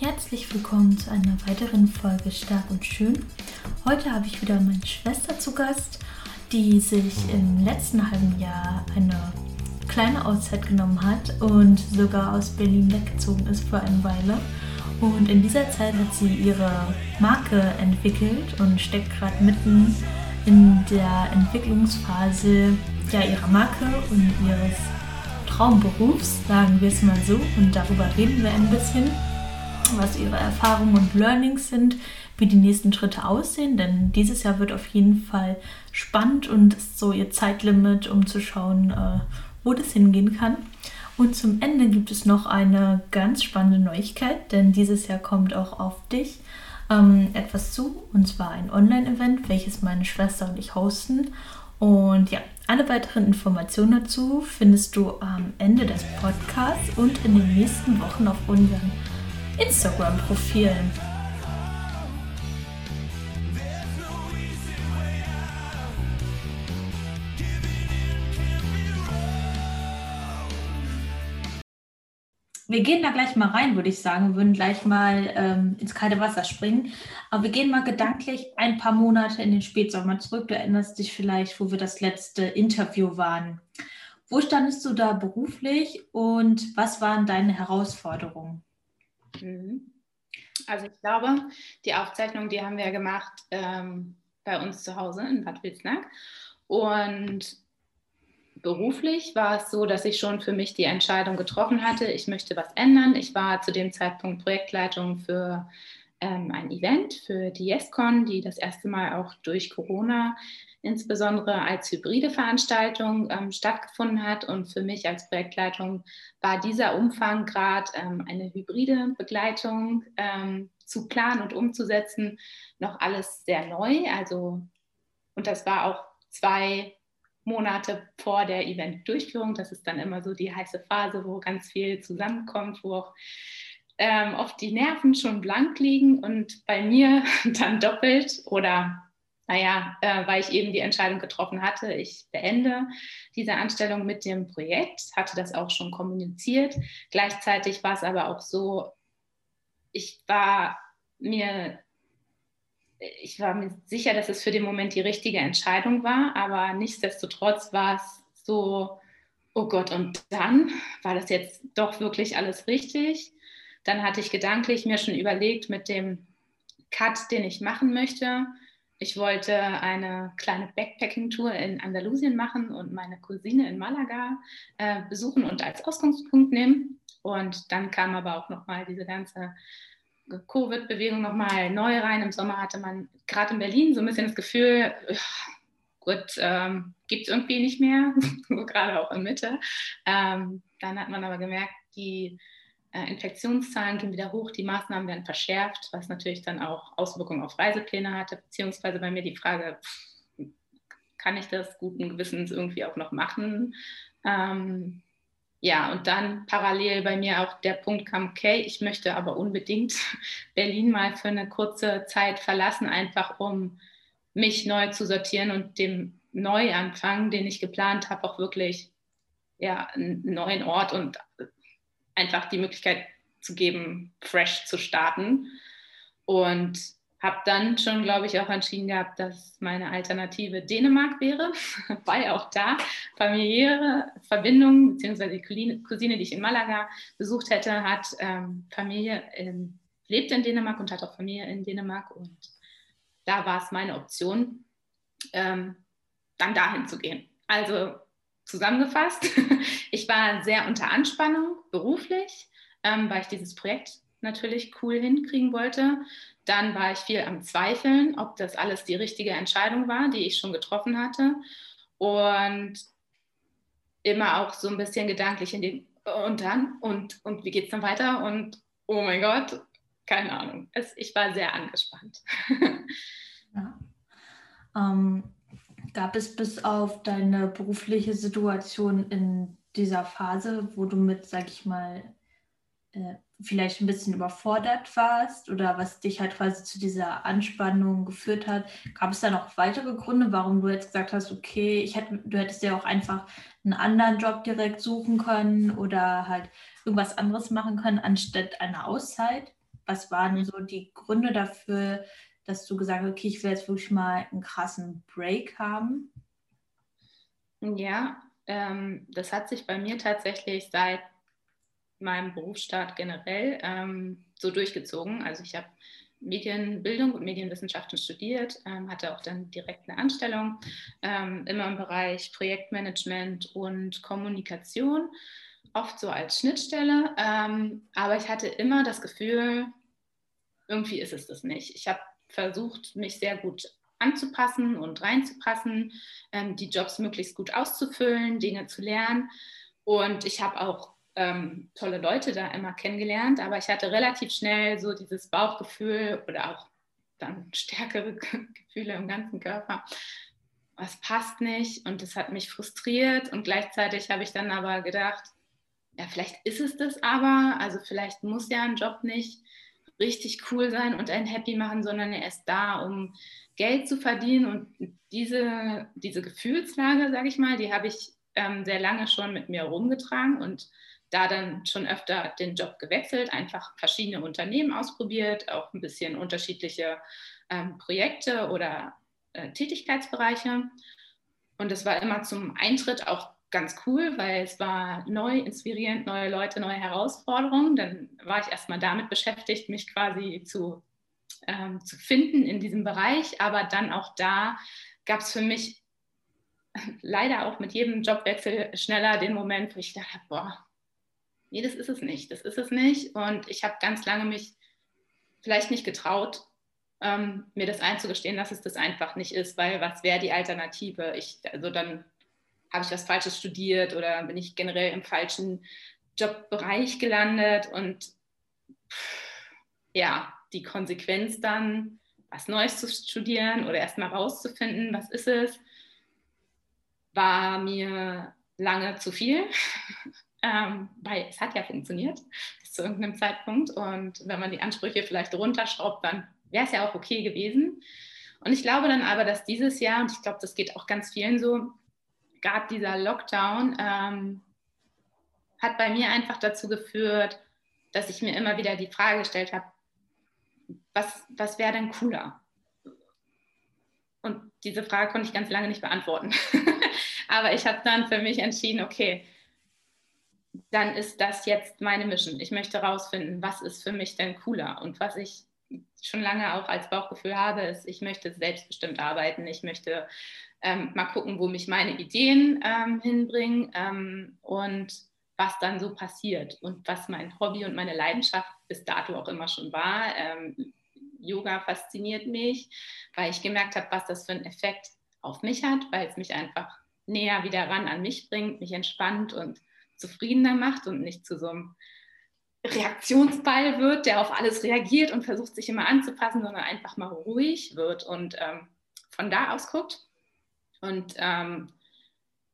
Herzlich willkommen zu einer weiteren Folge Stark und Schön. Heute habe ich wieder meine Schwester zu Gast, die sich im letzten halben Jahr eine kleine Auszeit genommen hat und sogar aus Berlin weggezogen ist für eine Weile. Und in dieser Zeit hat sie ihre Marke entwickelt und steckt gerade mitten in der Entwicklungsphase ja, ihrer Marke und ihres Traumberufs, sagen wir es mal so. Und darüber reden wir ein bisschen, was ihre Erfahrungen und Learnings sind, wie die nächsten Schritte aussehen. Denn dieses Jahr wird auf jeden Fall spannend und ist so ihr Zeitlimit, um zu schauen, äh, wo das hingehen kann. Und zum Ende gibt es noch eine ganz spannende Neuigkeit, denn dieses Jahr kommt auch auf dich ähm, etwas zu, und zwar ein Online-Event, welches meine Schwester und ich hosten. Und ja, alle weiteren Informationen dazu findest du am Ende des Podcasts und in den nächsten Wochen auf unseren Instagram-Profilen. Wir gehen da gleich mal rein, würde ich sagen. Wir würden gleich mal ähm, ins kalte Wasser springen. Aber wir gehen mal gedanklich ein paar Monate in den Spätsommer zurück. Du erinnerst dich vielleicht, wo wir das letzte Interview waren. Wo standest du da beruflich und was waren deine Herausforderungen? Mhm. Also ich glaube, die Aufzeichnung, die haben wir gemacht ähm, bei uns zu Hause in Bad Wilsnack. Und beruflich war es so, dass ich schon für mich die Entscheidung getroffen hatte, ich möchte was ändern. Ich war zu dem Zeitpunkt Projektleitung für ähm, ein Event, für die YesCon, die das erste Mal auch durch Corona insbesondere als hybride Veranstaltung ähm, stattgefunden hat. Und für mich als Projektleitung war dieser Umfang gerade ähm, eine hybride Begleitung ähm, zu planen und umzusetzen noch alles sehr neu. Also, und das war auch zwei Monate vor der Eventdurchführung. Das ist dann immer so die heiße Phase, wo ganz viel zusammenkommt, wo auch ähm, oft die Nerven schon blank liegen und bei mir dann doppelt oder naja, äh, weil ich eben die Entscheidung getroffen hatte, ich beende diese Anstellung mit dem Projekt, hatte das auch schon kommuniziert. Gleichzeitig war es aber auch so, ich war mir ich war mir sicher, dass es für den Moment die richtige Entscheidung war, aber nichtsdestotrotz war es so, oh Gott, und dann war das jetzt doch wirklich alles richtig. Dann hatte ich gedanklich mir schon überlegt mit dem Cut, den ich machen möchte. Ich wollte eine kleine Backpacking-Tour in Andalusien machen und meine Cousine in Malaga äh, besuchen und als Ausgangspunkt nehmen. Und dann kam aber auch nochmal diese ganze Covid-Bewegung nochmal neu rein. Im Sommer hatte man gerade in Berlin so ein bisschen das Gefühl, gut, ähm, gibt es irgendwie nicht mehr, gerade auch in Mitte. Ähm, dann hat man aber gemerkt, die Infektionszahlen gehen wieder hoch, die Maßnahmen werden verschärft, was natürlich dann auch Auswirkungen auf Reisepläne hatte, beziehungsweise bei mir die Frage, kann ich das guten Gewissens irgendwie auch noch machen? Ähm, ja, und dann parallel bei mir auch der Punkt kam, okay, ich möchte aber unbedingt Berlin mal für eine kurze Zeit verlassen, einfach um mich neu zu sortieren und dem Neuanfang, den ich geplant habe, auch wirklich ja, einen neuen Ort und einfach die Möglichkeit zu geben, fresh zu starten. Und habe dann schon, glaube ich, auch entschieden gehabt, dass meine Alternative Dänemark wäre, weil auch da familiäre Verbindungen, beziehungsweise die Cousine, die ich in Malaga besucht hätte, hat ähm, Familie, in, lebt in Dänemark und hat auch Familie in Dänemark. Und da war es meine Option, ähm, dann dahin zu gehen. Also zusammengefasst, ich war sehr unter Anspannung beruflich, ähm, weil ich dieses Projekt natürlich cool hinkriegen wollte. Dann war ich viel am Zweifeln, ob das alles die richtige Entscheidung war, die ich schon getroffen hatte. Und immer auch so ein bisschen gedanklich in den und dann und, und wie geht es dann weiter? Und oh mein Gott, keine Ahnung. Es, ich war sehr angespannt. ja. ähm, gab es bis auf deine berufliche Situation in dieser Phase, wo du mit, sag ich mal, äh, vielleicht ein bisschen überfordert warst oder was dich halt quasi zu dieser Anspannung geführt hat. Gab es da noch weitere Gründe, warum du jetzt gesagt hast, okay, ich hätte, du hättest ja auch einfach einen anderen Job direkt suchen können oder halt irgendwas anderes machen können anstatt einer Auszeit? was waren so die Gründe dafür, dass du gesagt hast, okay, ich will jetzt wirklich mal einen krassen Break haben? Ja, ähm, das hat sich bei mir tatsächlich seit meinem Berufsstart generell ähm, so durchgezogen. Also ich habe Medienbildung und Medienwissenschaften studiert, ähm, hatte auch dann direkt eine Anstellung, ähm, immer im Bereich Projektmanagement und Kommunikation, oft so als Schnittstelle. Ähm, aber ich hatte immer das Gefühl, irgendwie ist es das nicht. Ich habe versucht, mich sehr gut anzupassen und reinzupassen, ähm, die Jobs möglichst gut auszufüllen, Dinge zu lernen. Und ich habe auch ähm, tolle Leute da immer kennengelernt, aber ich hatte relativ schnell so dieses Bauchgefühl oder auch dann stärkere Gefühle im ganzen Körper. Was passt nicht und das hat mich frustriert und gleichzeitig habe ich dann aber gedacht, ja, vielleicht ist es das aber, also vielleicht muss ja ein Job nicht richtig cool sein und einen happy machen, sondern er ist da, um Geld zu verdienen und diese, diese Gefühlslage, sage ich mal, die habe ich ähm, sehr lange schon mit mir rumgetragen und da dann schon öfter den Job gewechselt, einfach verschiedene Unternehmen ausprobiert, auch ein bisschen unterschiedliche ähm, Projekte oder äh, Tätigkeitsbereiche. Und es war immer zum Eintritt auch ganz cool, weil es war neu, inspirierend, neue Leute, neue Herausforderungen. Dann war ich erstmal damit beschäftigt, mich quasi zu, ähm, zu finden in diesem Bereich. Aber dann auch da gab es für mich leider auch mit jedem Jobwechsel schneller den Moment, wo ich dachte, boah, nee, das ist es nicht, das ist es nicht. Und ich habe ganz lange mich vielleicht nicht getraut, ähm, mir das einzugestehen, dass es das einfach nicht ist, weil was wäre die Alternative? Ich, also dann habe ich was Falsches studiert oder bin ich generell im falschen Jobbereich gelandet und ja, die Konsequenz dann, was Neues zu studieren oder erstmal rauszufinden, was ist es, war mir lange zu viel ähm, weil es hat ja funktioniert bis zu irgendeinem Zeitpunkt. Und wenn man die Ansprüche vielleicht runterschraubt, dann wäre es ja auch okay gewesen. Und ich glaube dann aber, dass dieses Jahr, und ich glaube, das geht auch ganz vielen so, gerade dieser Lockdown ähm, hat bei mir einfach dazu geführt, dass ich mir immer wieder die Frage gestellt habe, was, was wäre denn cooler? Und diese Frage konnte ich ganz lange nicht beantworten. Aber ich habe dann für mich entschieden, okay, dann ist das jetzt meine Mission. Ich möchte herausfinden, was ist für mich denn cooler und was ich schon lange auch als Bauchgefühl habe, ist, ich möchte selbstbestimmt arbeiten. Ich möchte ähm, mal gucken, wo mich meine Ideen ähm, hinbringen ähm, und was dann so passiert und was mein Hobby und meine Leidenschaft bis dato auch immer schon war. Ähm, Yoga fasziniert mich, weil ich gemerkt habe, was das für einen Effekt auf mich hat, weil es mich einfach näher wieder ran an mich bringt, mich entspannt und zufriedener macht und nicht zu so einem Reaktionsball wird, der auf alles reagiert und versucht, sich immer anzupassen, sondern einfach mal ruhig wird und ähm, von da aus guckt. Und ähm,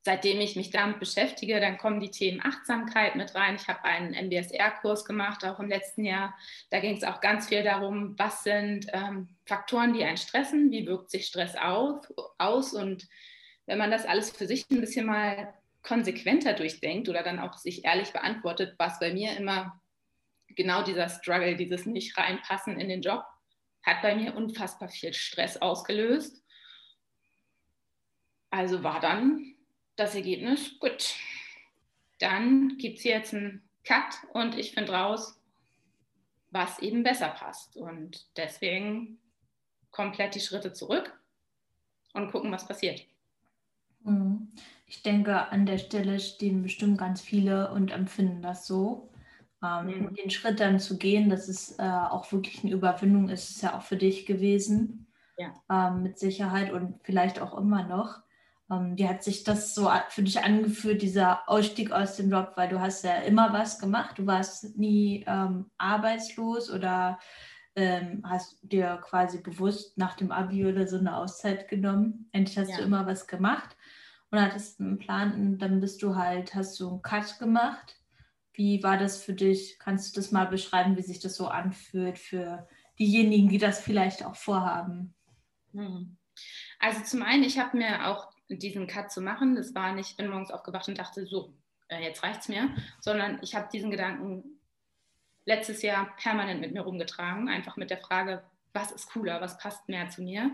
seitdem ich mich damit beschäftige, dann kommen die Themen Achtsamkeit mit rein. Ich habe einen MBSR-Kurs gemacht, auch im letzten Jahr. Da ging es auch ganz viel darum, was sind ähm, Faktoren, die einen stressen, wie wirkt sich Stress auf, aus. Und wenn man das alles für sich ein bisschen mal konsequenter durchdenkt oder dann auch sich ehrlich beantwortet, was bei mir immer genau dieser Struggle, dieses nicht reinpassen in den Job, hat bei mir unfassbar viel Stress ausgelöst. Also war dann das Ergebnis, gut, dann gibt es jetzt einen Cut und ich finde raus, was eben besser passt. Und deswegen komplett die Schritte zurück und gucken, was passiert. Mhm. Ich denke, an der Stelle stehen bestimmt ganz viele und empfinden das so. Ähm, mhm. Den Schritt dann zu gehen, dass es äh, auch wirklich eine Überwindung ist, ist ja auch für dich gewesen. Ja. Ähm, mit Sicherheit und vielleicht auch immer noch. Ähm, wie hat sich das so für dich angefühlt, dieser Ausstieg aus dem Job? Weil du hast ja immer was gemacht. Du warst nie ähm, arbeitslos oder ähm, hast dir quasi bewusst nach dem Abi oder so eine Auszeit genommen. Endlich hast ja. du immer was gemacht und hattest einen Plan und dann bist du halt, hast du einen Cut gemacht. Wie war das für dich? Kannst du das mal beschreiben, wie sich das so anfühlt für diejenigen, die das vielleicht auch vorhaben? Hm. Also zum einen, ich habe mir auch diesen Cut zu machen, das war nicht, ich bin morgens aufgewacht und dachte, so, äh, jetzt reicht es mir, sondern ich habe diesen Gedanken letztes Jahr permanent mit mir rumgetragen, einfach mit der Frage, was ist cooler, was passt mehr zu mir.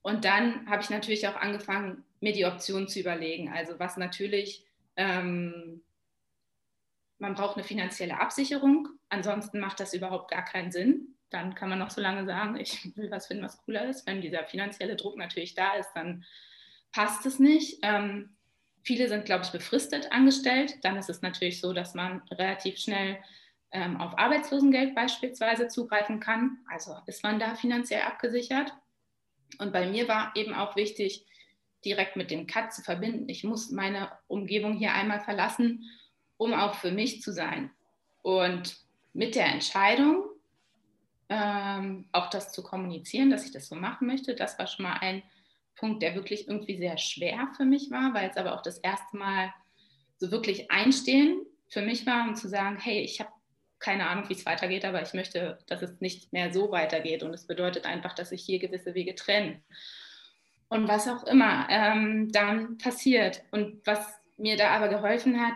Und dann habe ich natürlich auch angefangen, mir die Optionen zu überlegen. Also was natürlich, ähm, man braucht eine finanzielle Absicherung, ansonsten macht das überhaupt gar keinen Sinn. Dann kann man noch so lange sagen, ich will was finden, was cooler ist. Wenn dieser finanzielle Druck natürlich da ist, dann passt es nicht. Ähm, viele sind, glaube ich, befristet angestellt. Dann ist es natürlich so, dass man relativ schnell ähm, auf Arbeitslosengeld beispielsweise zugreifen kann. Also ist man da finanziell abgesichert. Und bei mir war eben auch wichtig, direkt mit dem Cut zu verbinden. Ich muss meine Umgebung hier einmal verlassen, um auch für mich zu sein. Und mit der Entscheidung, ähm, auch das zu kommunizieren, dass ich das so machen möchte, das war schon mal ein Punkt, der wirklich irgendwie sehr schwer für mich war, weil es aber auch das erste Mal so wirklich einstehen für mich war, um zu sagen, hey, ich habe keine Ahnung, wie es weitergeht, aber ich möchte, dass es nicht mehr so weitergeht. Und es bedeutet einfach, dass sich hier gewisse Wege trennen. Und was auch immer ähm, dann passiert. Und was mir da aber geholfen hat,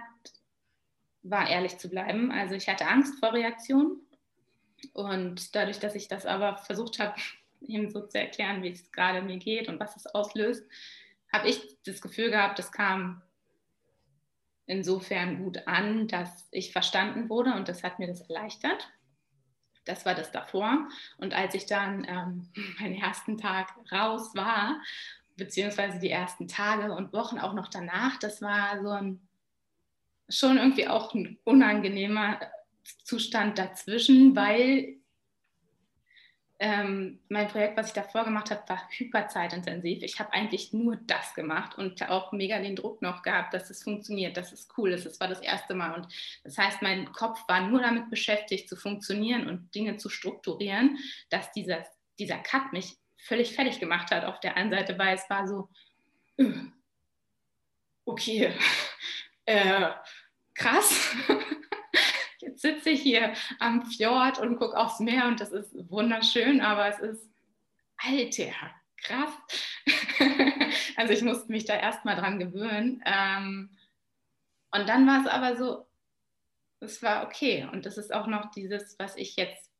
war ehrlich zu bleiben. Also ich hatte Angst vor Reaktionen. Und dadurch, dass ich das aber versucht habe, ihm so zu erklären, wie es gerade mir geht und was es auslöst, habe ich das Gefühl gehabt, es kam insofern gut an, dass ich verstanden wurde und das hat mir das erleichtert. Das war das davor. Und als ich dann ähm, meinen ersten Tag raus war, beziehungsweise die ersten Tage und Wochen auch noch danach, das war so ein schon irgendwie auch ein unangenehmer Zustand dazwischen, weil ähm, mein Projekt, was ich davor gemacht habe, war hyperzeitintensiv. Ich habe eigentlich nur das gemacht und auch mega den Druck noch gehabt, dass es funktioniert, dass es cool ist. Das war das erste Mal. Und das heißt, mein Kopf war nur damit beschäftigt, zu funktionieren und Dinge zu strukturieren, dass dieser, dieser Cut mich völlig fertig gemacht hat auf der einen Seite, weil es war so, äh, okay, äh, krass. jetzt sitze ich hier am Fjord und gucke aufs Meer und das ist wunderschön, aber es ist, alter, krass. also ich musste mich da erstmal dran gewöhnen. Ähm, und dann war es aber so, es war okay. Und das ist auch noch dieses, was ich jetzt,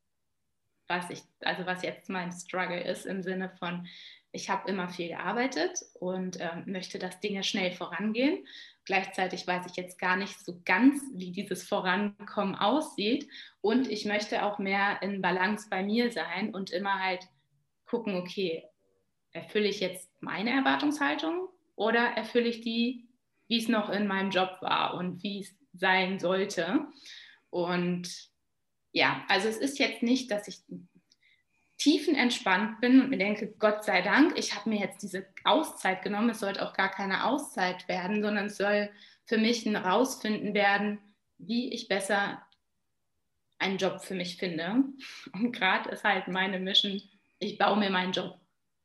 was ich, also was jetzt mein Struggle ist im Sinne von, ich habe immer viel gearbeitet und äh, möchte, dass Dinge schnell vorangehen. Gleichzeitig weiß ich jetzt gar nicht so ganz, wie dieses Vorankommen aussieht. Und ich möchte auch mehr in Balance bei mir sein und immer halt gucken, okay, erfülle ich jetzt meine Erwartungshaltung oder erfülle ich die, wie es noch in meinem Job war und wie es sein sollte. Und ja, also es ist jetzt nicht, dass ich tiefenentspannt bin und mir denke, Gott sei Dank, ich habe mir jetzt diese Auszeit genommen. Es sollte auch gar keine Auszeit werden, sondern es soll für mich ein Rausfinden werden, wie ich besser einen Job für mich finde. Und gerade ist halt meine Mission, ich baue mir meinen Job.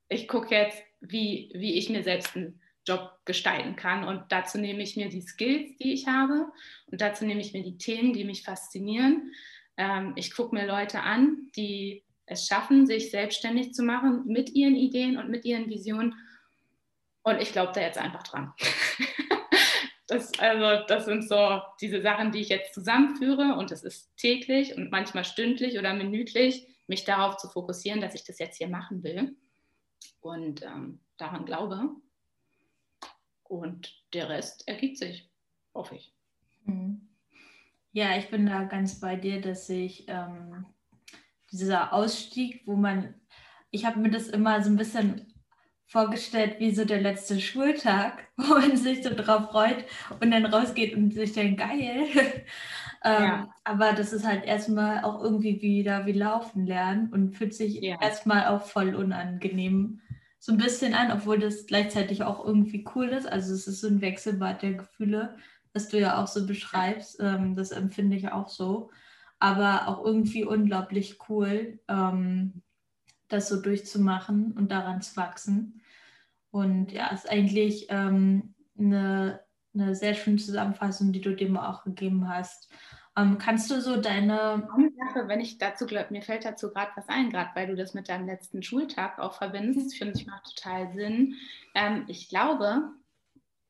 Ich gucke jetzt, wie, wie ich mir selbst einen Job gestalten kann. Und dazu nehme ich mir die Skills, die ich habe. Und dazu nehme ich mir die Themen, die mich faszinieren. Ähm, ich gucke mir Leute an, die es schaffen, sich selbstständig zu machen mit ihren Ideen und mit ihren Visionen. Und ich glaube da jetzt einfach dran. das, also, das sind so diese Sachen, die ich jetzt zusammenführe und es ist täglich und manchmal stündlich oder minütlich, mich darauf zu fokussieren, dass ich das jetzt hier machen will und ähm, daran glaube. Und der Rest ergibt sich, hoffe ich. Mhm. Ja, ich bin da ganz bei dir, dass ich ähm, dieser Ausstieg, wo man, ich habe mir das immer so ein bisschen vorgestellt wie so der letzte Schultag, wo man sich so drauf freut und dann rausgeht und sich dann geil. ähm, ja. Aber das ist halt erstmal auch irgendwie wieder wie laufen lernen und fühlt sich ja. erstmal auch voll unangenehm so ein bisschen an, obwohl das gleichzeitig auch irgendwie cool ist. Also es ist so ein Wechselbad der Gefühle, was du ja auch so beschreibst. Ähm, das empfinde ich auch so aber auch irgendwie unglaublich cool, ähm, das so durchzumachen und daran zu wachsen. Und ja, ist eigentlich ähm, eine, eine sehr schöne Zusammenfassung, die du dem auch gegeben hast. Ähm, kannst du so deine. Eine Sache, wenn ich dazu glaube, mir fällt dazu gerade was ein, gerade weil du das mit deinem letzten Schultag auch verbindest, finde ich macht total Sinn. Ähm, ich glaube,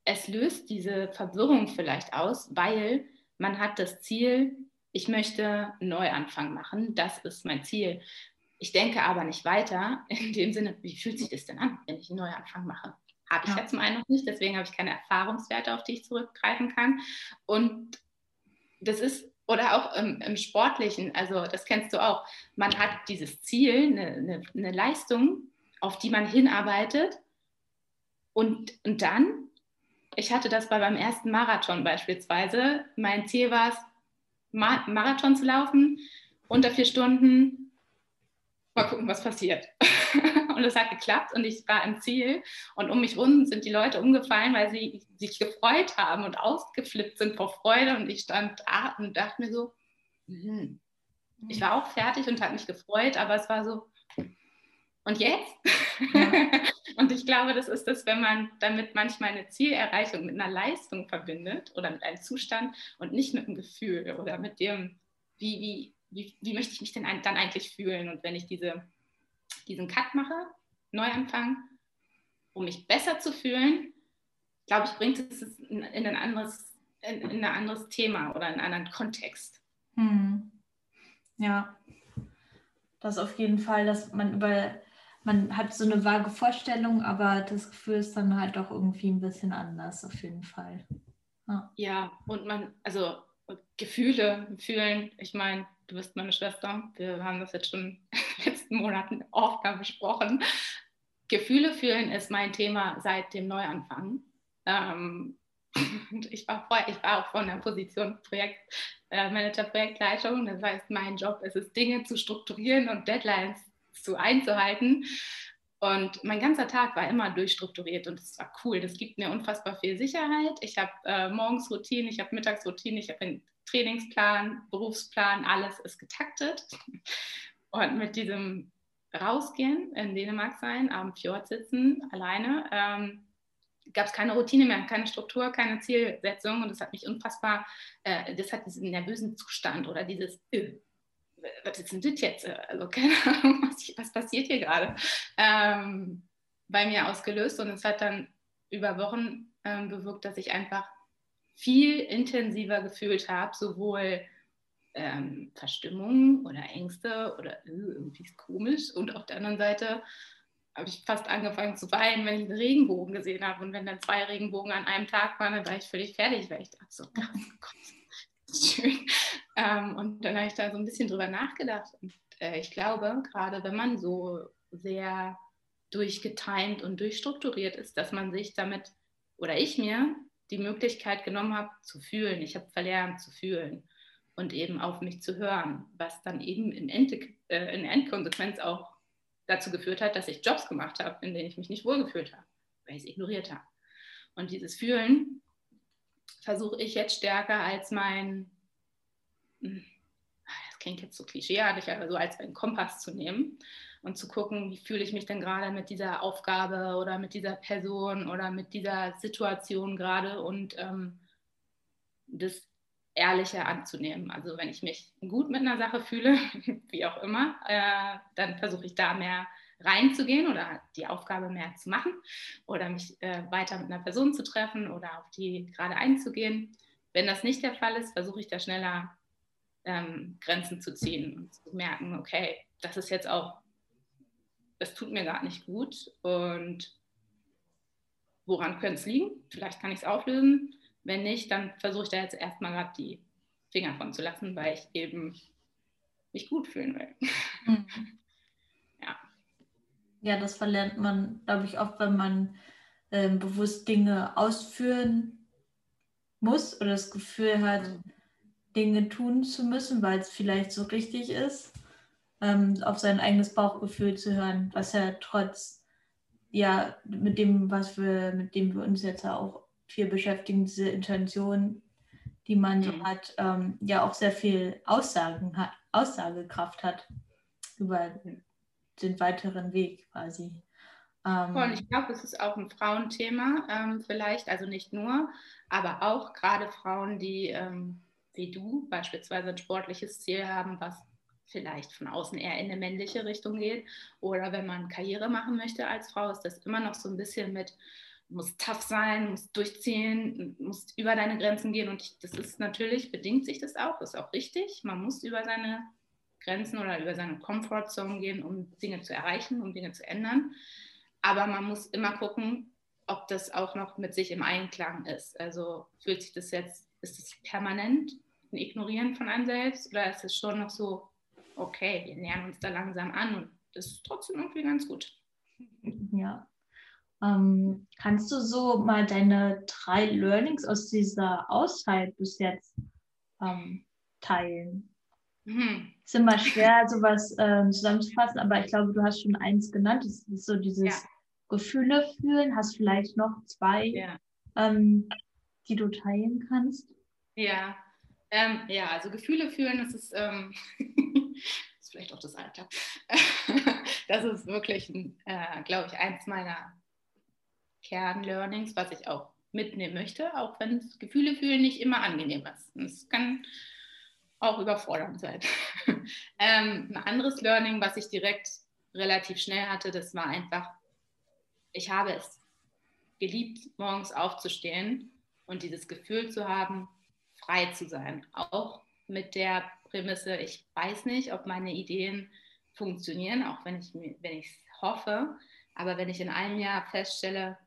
es löst diese Verwirrung vielleicht aus, weil man hat das Ziel, ich möchte einen Neuanfang machen, das ist mein Ziel. Ich denke aber nicht weiter in dem Sinne, wie fühlt sich das denn an, wenn ich einen Neuanfang mache? Habe ich ja. ja zum einen noch nicht, deswegen habe ich keine Erfahrungswerte, auf die ich zurückgreifen kann. Und das ist, oder auch im, im Sportlichen, also das kennst du auch, man hat dieses Ziel, eine, eine, eine Leistung, auf die man hinarbeitet. Und, und dann, ich hatte das bei beim ersten Marathon beispielsweise, mein Ziel war es, Marathon zu laufen, unter vier Stunden, mal gucken, was passiert. und es hat geklappt und ich war im Ziel und um mich rum sind die Leute umgefallen, weil sie sich gefreut haben und ausgeflippt sind vor Freude und ich stand da und dachte mir so, hm. ich war auch fertig und habe mich gefreut, aber es war so, und jetzt? Ja. und ich glaube, das ist das, wenn man damit manchmal eine Zielerreichung mit einer Leistung verbindet oder mit einem Zustand und nicht mit einem Gefühl oder mit dem, wie, wie, wie, wie möchte ich mich denn dann eigentlich fühlen? Und wenn ich diese, diesen Cut mache, Neuanfang, um mich besser zu fühlen, glaube ich, bringt es in, in ein anderes, in, in, ein anderes Thema oder in einen anderen Kontext. Hm. Ja, das auf jeden Fall, dass man über man hat so eine vage Vorstellung, aber das Gefühl ist dann halt doch irgendwie ein bisschen anders, auf jeden Fall. Ja, ja und man, also Gefühle fühlen, ich meine, du bist meine Schwester, wir haben das jetzt schon in den letzten Monaten oft besprochen. Gefühle fühlen ist mein Thema seit dem Neuanfang. Ähm, ich war vorher, ich war auch von der Position Projekt, äh, Projektleitung. Das heißt, mein Job ist es, Dinge zu strukturieren und Deadlines zu einzuhalten. Und mein ganzer Tag war immer durchstrukturiert und das war cool. Das gibt mir unfassbar viel Sicherheit. Ich habe äh, morgens Routine, ich habe Mittagsroutine, ich habe einen Trainingsplan, Berufsplan, alles ist getaktet. Und mit diesem Rausgehen in Dänemark sein, am Fjord sitzen, alleine, ähm, gab es keine Routine mehr, keine Struktur, keine Zielsetzung und das hat mich unfassbar, äh, das hat diesen nervösen Zustand oder dieses, äh, was ist denn das jetzt? Also keine Ahnung, was, was passiert hier gerade? Ähm, bei mir ausgelöst und es hat dann über Wochen ähm, bewirkt, dass ich einfach viel intensiver gefühlt habe, sowohl ähm, Verstimmung oder Ängste oder äh, irgendwie ist komisch und auf der anderen Seite habe ich fast angefangen zu weinen, wenn ich einen Regenbogen gesehen habe und wenn dann zwei Regenbogen an einem Tag waren, dann war ich völlig fertig, weil ich dachte so, oh Gott, schön. Ähm, und dann habe ich da so ein bisschen drüber nachgedacht. Und äh, ich glaube, gerade wenn man so sehr durchgetimt und durchstrukturiert ist, dass man sich damit oder ich mir die Möglichkeit genommen habe zu fühlen. Ich habe verlernt zu fühlen und eben auf mich zu hören, was dann eben in, Ende, äh, in Endkonsequenz auch dazu geführt hat, dass ich Jobs gemacht habe, in denen ich mich nicht wohlgefühlt habe, weil ich es ignoriert habe. Und dieses Fühlen versuche ich jetzt stärker als mein, hm, das klingt jetzt so klischeeartig, aber so als einen Kompass zu nehmen und zu gucken, wie fühle ich mich denn gerade mit dieser Aufgabe oder mit dieser Person oder mit dieser Situation gerade und ähm, das ehrlicher anzunehmen. Also wenn ich mich gut mit einer Sache fühle, wie auch immer, äh, dann versuche ich da mehr reinzugehen oder die Aufgabe mehr zu machen oder mich äh, weiter mit einer Person zu treffen oder auf die gerade einzugehen. Wenn das nicht der Fall ist, versuche ich da schneller ähm, Grenzen zu ziehen und zu merken, okay, das ist jetzt auch, das tut mir gar nicht gut und woran könnte es liegen? Vielleicht kann ich es auflösen. Wenn nicht, dann versuche ich da jetzt erstmal gerade die Finger von zu lassen, weil ich eben mich gut fühlen will. Mhm. Ja, das verlernt man, glaube ich, oft, wenn man ähm, bewusst Dinge ausführen muss oder das Gefühl hat, mhm. Dinge tun zu müssen, weil es vielleicht so richtig ist, ähm, auf sein eigenes Bauchgefühl zu hören, was ja trotz, ja, mit dem, was wir, mit dem wir uns jetzt auch viel beschäftigen, diese Intention, die man mhm. so hat, ähm, ja auch sehr viel Aussagen hat, Aussagekraft hat über den weiteren Weg quasi. Ähm, und ich glaube, es ist auch ein Frauenthema, ähm, vielleicht, also nicht nur, aber auch gerade Frauen, die ähm, wie du beispielsweise ein sportliches Ziel haben, was vielleicht von außen eher in eine männliche Richtung geht. Oder wenn man Karriere machen möchte als Frau, ist das immer noch so ein bisschen mit musst tough sein, musst durchziehen, musst über deine Grenzen gehen. Und ich, das ist natürlich, bedingt sich das auch, ist auch richtig. Man muss über seine Grenzen oder über seine Comfortzone gehen, um Dinge zu erreichen, um Dinge zu ändern. Aber man muss immer gucken, ob das auch noch mit sich im Einklang ist. Also fühlt sich das jetzt, ist es permanent ein Ignorieren von einem selbst oder ist es schon noch so, okay, wir nähern uns da langsam an und das ist trotzdem irgendwie ganz gut. Ja. Ähm, kannst du so mal deine drei Learnings aus dieser Auszeit bis jetzt ähm, teilen? Mhm. Ist immer schwer, sowas äh, zusammenzufassen, aber ich glaube, du hast schon eins genannt. Das ist so dieses ja. Gefühle fühlen. Hast vielleicht noch zwei, ja. ähm, die du teilen kannst? Ja, ähm, ja, also Gefühle fühlen, das ist, ähm, ist vielleicht auch das Alter. das ist wirklich, äh, glaube ich, eins meiner Kernlearnings, was ich auch mitnehmen möchte, auch wenn Gefühle fühlen nicht immer angenehm ist. Es kann auch überfordernd sein. ähm, ein anderes Learning, was ich direkt relativ schnell hatte, das war einfach, ich habe es geliebt, morgens aufzustehen und dieses Gefühl zu haben, frei zu sein. Auch mit der Prämisse, ich weiß nicht, ob meine Ideen funktionieren, auch wenn ich wenn es hoffe. Aber wenn ich in einem Jahr feststelle,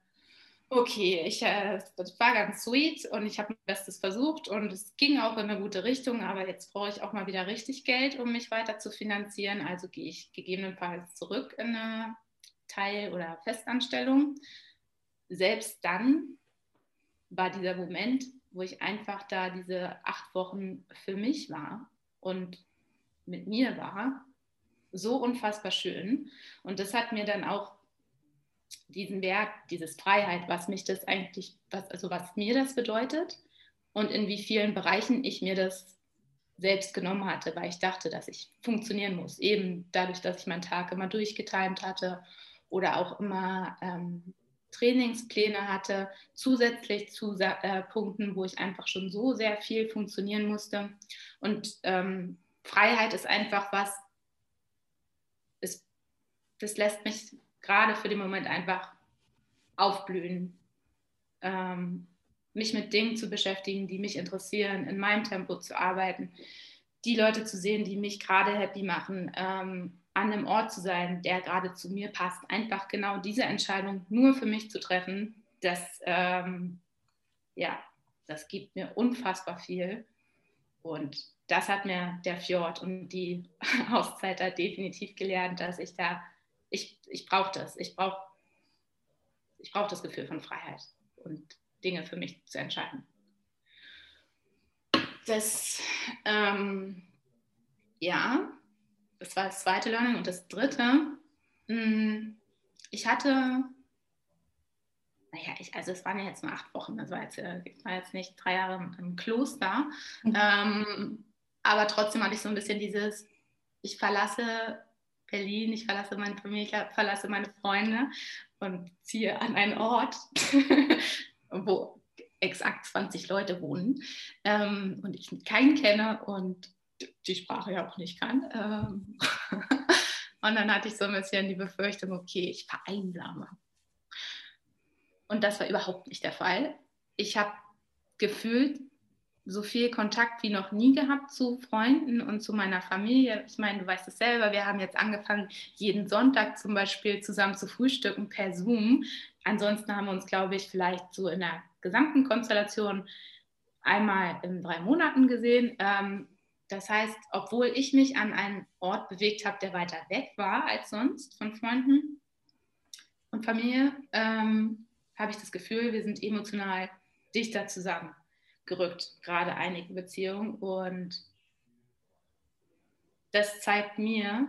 okay, ich, äh, das war ganz sweet und ich habe mein Bestes versucht und es ging auch in eine gute Richtung, aber jetzt brauche ich auch mal wieder richtig Geld, um mich weiter zu finanzieren. Also gehe ich gegebenenfalls zurück in eine Teil- oder Festanstellung. Selbst dann war dieser Moment, wo ich einfach da diese acht Wochen für mich war und mit mir war, so unfassbar schön. Und das hat mir dann auch diesen Wert, dieses Freiheit, was mich das eigentlich, was, also was mir das bedeutet und in wie vielen Bereichen ich mir das selbst genommen hatte, weil ich dachte, dass ich funktionieren muss. Eben dadurch, dass ich meinen Tag immer durchgetimt hatte oder auch immer ähm, Trainingspläne hatte, zusätzlich zu äh, Punkten, wo ich einfach schon so sehr viel funktionieren musste. Und ähm, Freiheit ist einfach was, es, das lässt mich gerade für den Moment einfach aufblühen, ähm, mich mit Dingen zu beschäftigen, die mich interessieren, in meinem Tempo zu arbeiten, die Leute zu sehen, die mich gerade happy machen, ähm, an einem Ort zu sein, der gerade zu mir passt. Einfach genau diese Entscheidung nur für mich zu treffen, das, ähm, ja, das gibt mir unfassbar viel. Und das hat mir der Fjord und die Auszeit da definitiv gelernt, dass ich da ich, ich brauche das. Ich brauche ich brauch das Gefühl von Freiheit und Dinge für mich zu entscheiden. Das, ähm, ja, das war das zweite Learning. Und das dritte, mh, hm, ich hatte, naja, ich, also es waren ja jetzt nur acht Wochen, das war jetzt, äh, ich war jetzt nicht drei Jahre im Kloster, mhm. ähm, aber trotzdem hatte ich so ein bisschen dieses, ich verlasse Berlin, ich verlasse meine Familie, ich verlasse meine Freunde und ziehe an einen Ort, wo exakt 20 Leute wohnen ähm, und ich keinen kenne und die Sprache ja auch nicht kann. Ähm, und dann hatte ich so ein bisschen die Befürchtung, okay, ich vereinsame. Und das war überhaupt nicht der Fall. Ich habe gefühlt so viel Kontakt wie noch nie gehabt zu Freunden und zu meiner Familie. Ich meine, du weißt es selber, wir haben jetzt angefangen, jeden Sonntag zum Beispiel zusammen zu frühstücken per Zoom. Ansonsten haben wir uns, glaube ich, vielleicht so in der gesamten Konstellation einmal in drei Monaten gesehen. Ähm, das heißt, obwohl ich mich an einen Ort bewegt habe, der weiter weg war als sonst von Freunden und Familie, ähm, habe ich das Gefühl, wir sind emotional dichter zusammen gerückt, gerade einige Beziehungen. Und das zeigt mir,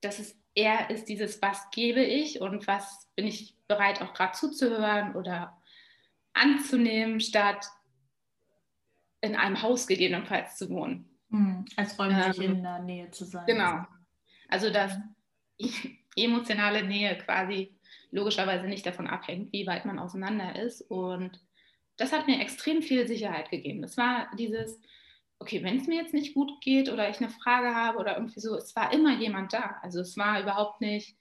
dass es eher ist dieses, was gebe ich und was bin ich bereit auch gerade zuzuhören oder anzunehmen, statt in einem Haus gegebenenfalls zu wohnen. Mhm, als räumlich ähm, in der Nähe zu sein. Genau. Also dass emotionale Nähe quasi logischerweise nicht davon abhängt, wie weit man auseinander ist und das hat mir extrem viel Sicherheit gegeben. Das war dieses, okay, wenn es mir jetzt nicht gut geht oder ich eine Frage habe oder irgendwie so, es war immer jemand da. Also es war überhaupt nicht,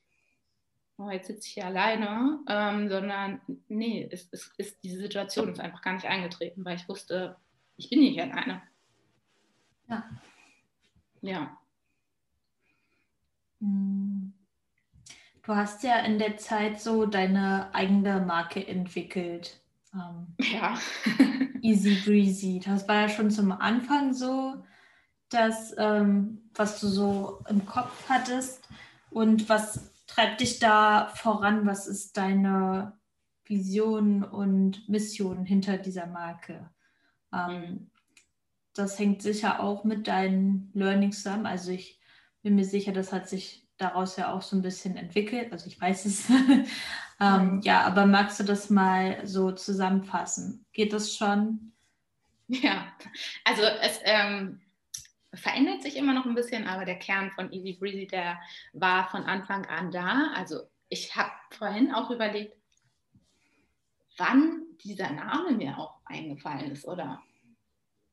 oh, jetzt sitze ich hier alleine, ähm, sondern nee, es, es, ist, diese Situation ist einfach gar nicht eingetreten, weil ich wusste, ich bin nicht alleine. Ja. Ja. Hm. Du hast ja in der Zeit so deine eigene Marke entwickelt. Ähm, ja. Easy Breezy. Das war ja schon zum Anfang so, das, ähm, was du so im Kopf hattest. Und was treibt dich da voran? Was ist deine Vision und Mission hinter dieser Marke? Ähm, mhm. das hängt sicher auch mit deinen Learnings zusammen. Also ich bin mir sicher, das hat sich daraus ja auch so ein bisschen entwickelt. Also ich weiß es. ähm, mhm. Ja, aber magst du das mal so zusammenfassen? Geht das schon? Ja, also es ähm, verändert sich immer noch ein bisschen, aber der Kern von Easy Breezy, der war von Anfang an da. Also ich habe vorhin auch überlegt, wann dieser Name mir auch eingefallen ist oder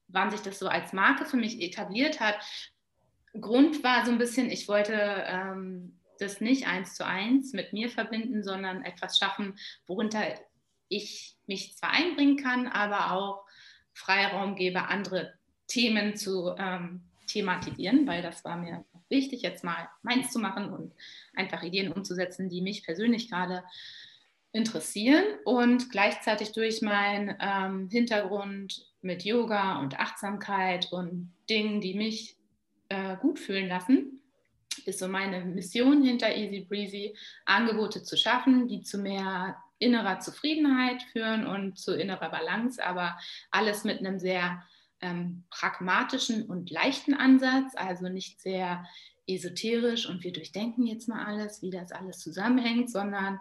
wann sich das so als Marke für mich etabliert hat. Grund war so ein bisschen, ich wollte ähm, das nicht eins zu eins mit mir verbinden, sondern etwas schaffen, worunter ich mich zwar einbringen kann, aber auch Freiraum gebe, andere Themen zu ähm, thematisieren, weil das war mir wichtig, jetzt mal meins zu machen und einfach Ideen umzusetzen, die mich persönlich gerade interessieren und gleichzeitig durch meinen ähm, Hintergrund mit Yoga und Achtsamkeit und Dingen, die mich äh, gut fühlen lassen, ist so meine Mission hinter Easy Breezy, Angebote zu schaffen, die zu mehr innerer Zufriedenheit führen und zu innerer Balance, aber alles mit einem sehr ähm, pragmatischen und leichten Ansatz, also nicht sehr esoterisch und wir durchdenken jetzt mal alles, wie das alles zusammenhängt, sondern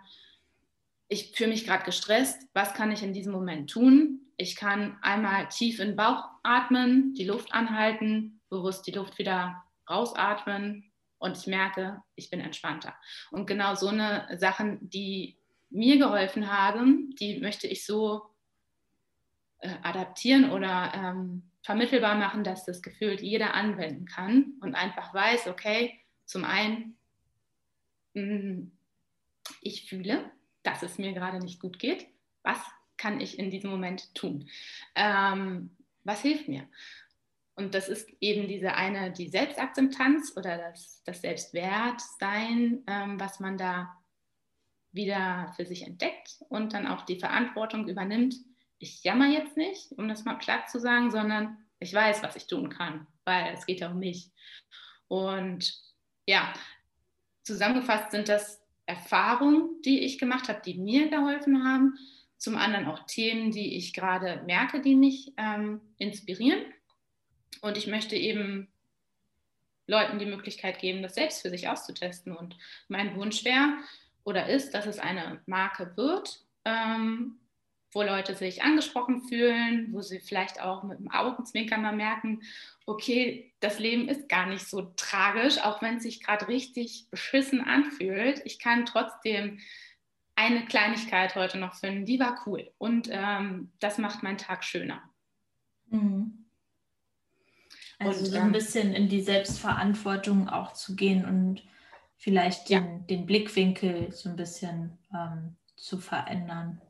ich fühle mich gerade gestresst, was kann ich in diesem Moment tun? Ich kann einmal tief in den Bauch atmen, die Luft anhalten, bewusst die Luft wieder rausatmen und ich merke, ich bin entspannter. Und genau so eine Sachen, die mir geholfen haben, die möchte ich so äh, adaptieren oder ähm, vermittelbar machen, dass das Gefühl jeder anwenden kann und einfach weiß, okay, zum einen, mh, mm, ich fühle, dass es mir gerade nicht gut geht. Was kann ich in diesem Moment tun? Ähm, was hilft mir? Und das ist eben diese eine, die Selbstakzeptanz oder das, das Selbstwertsein, ähm, was man da wieder für sich entdeckt und dann auch die Verantwortung übernimmt. Ich jammer jetzt nicht, um das mal klar zu sagen, sondern ich weiß, was ich tun kann, weil es geht ja um mich. Und ja, zusammengefasst sind das Erfahrungen, die ich gemacht habe, die mir geholfen haben. Zum anderen auch Themen, die ich gerade merke, die mich ähm, inspirieren. Und ich möchte eben Leuten die Möglichkeit geben, das selbst für sich auszutesten. Und mein Wunsch wäre oder ist, dass es eine Marke wird, ähm, wo Leute sich angesprochen fühlen, wo sie vielleicht auch mit dem Augenzwinkern mal merken, okay, das Leben ist gar nicht so tragisch, auch wenn es sich gerade richtig beschissen anfühlt. Ich kann trotzdem eine Kleinigkeit heute noch finden, die war cool. Und ähm, das macht meinen Tag schöner. Mhm. Also und, so ein ähm, bisschen in die Selbstverantwortung auch zu gehen und vielleicht den, ja. den Blickwinkel so ein bisschen ähm, zu verändern.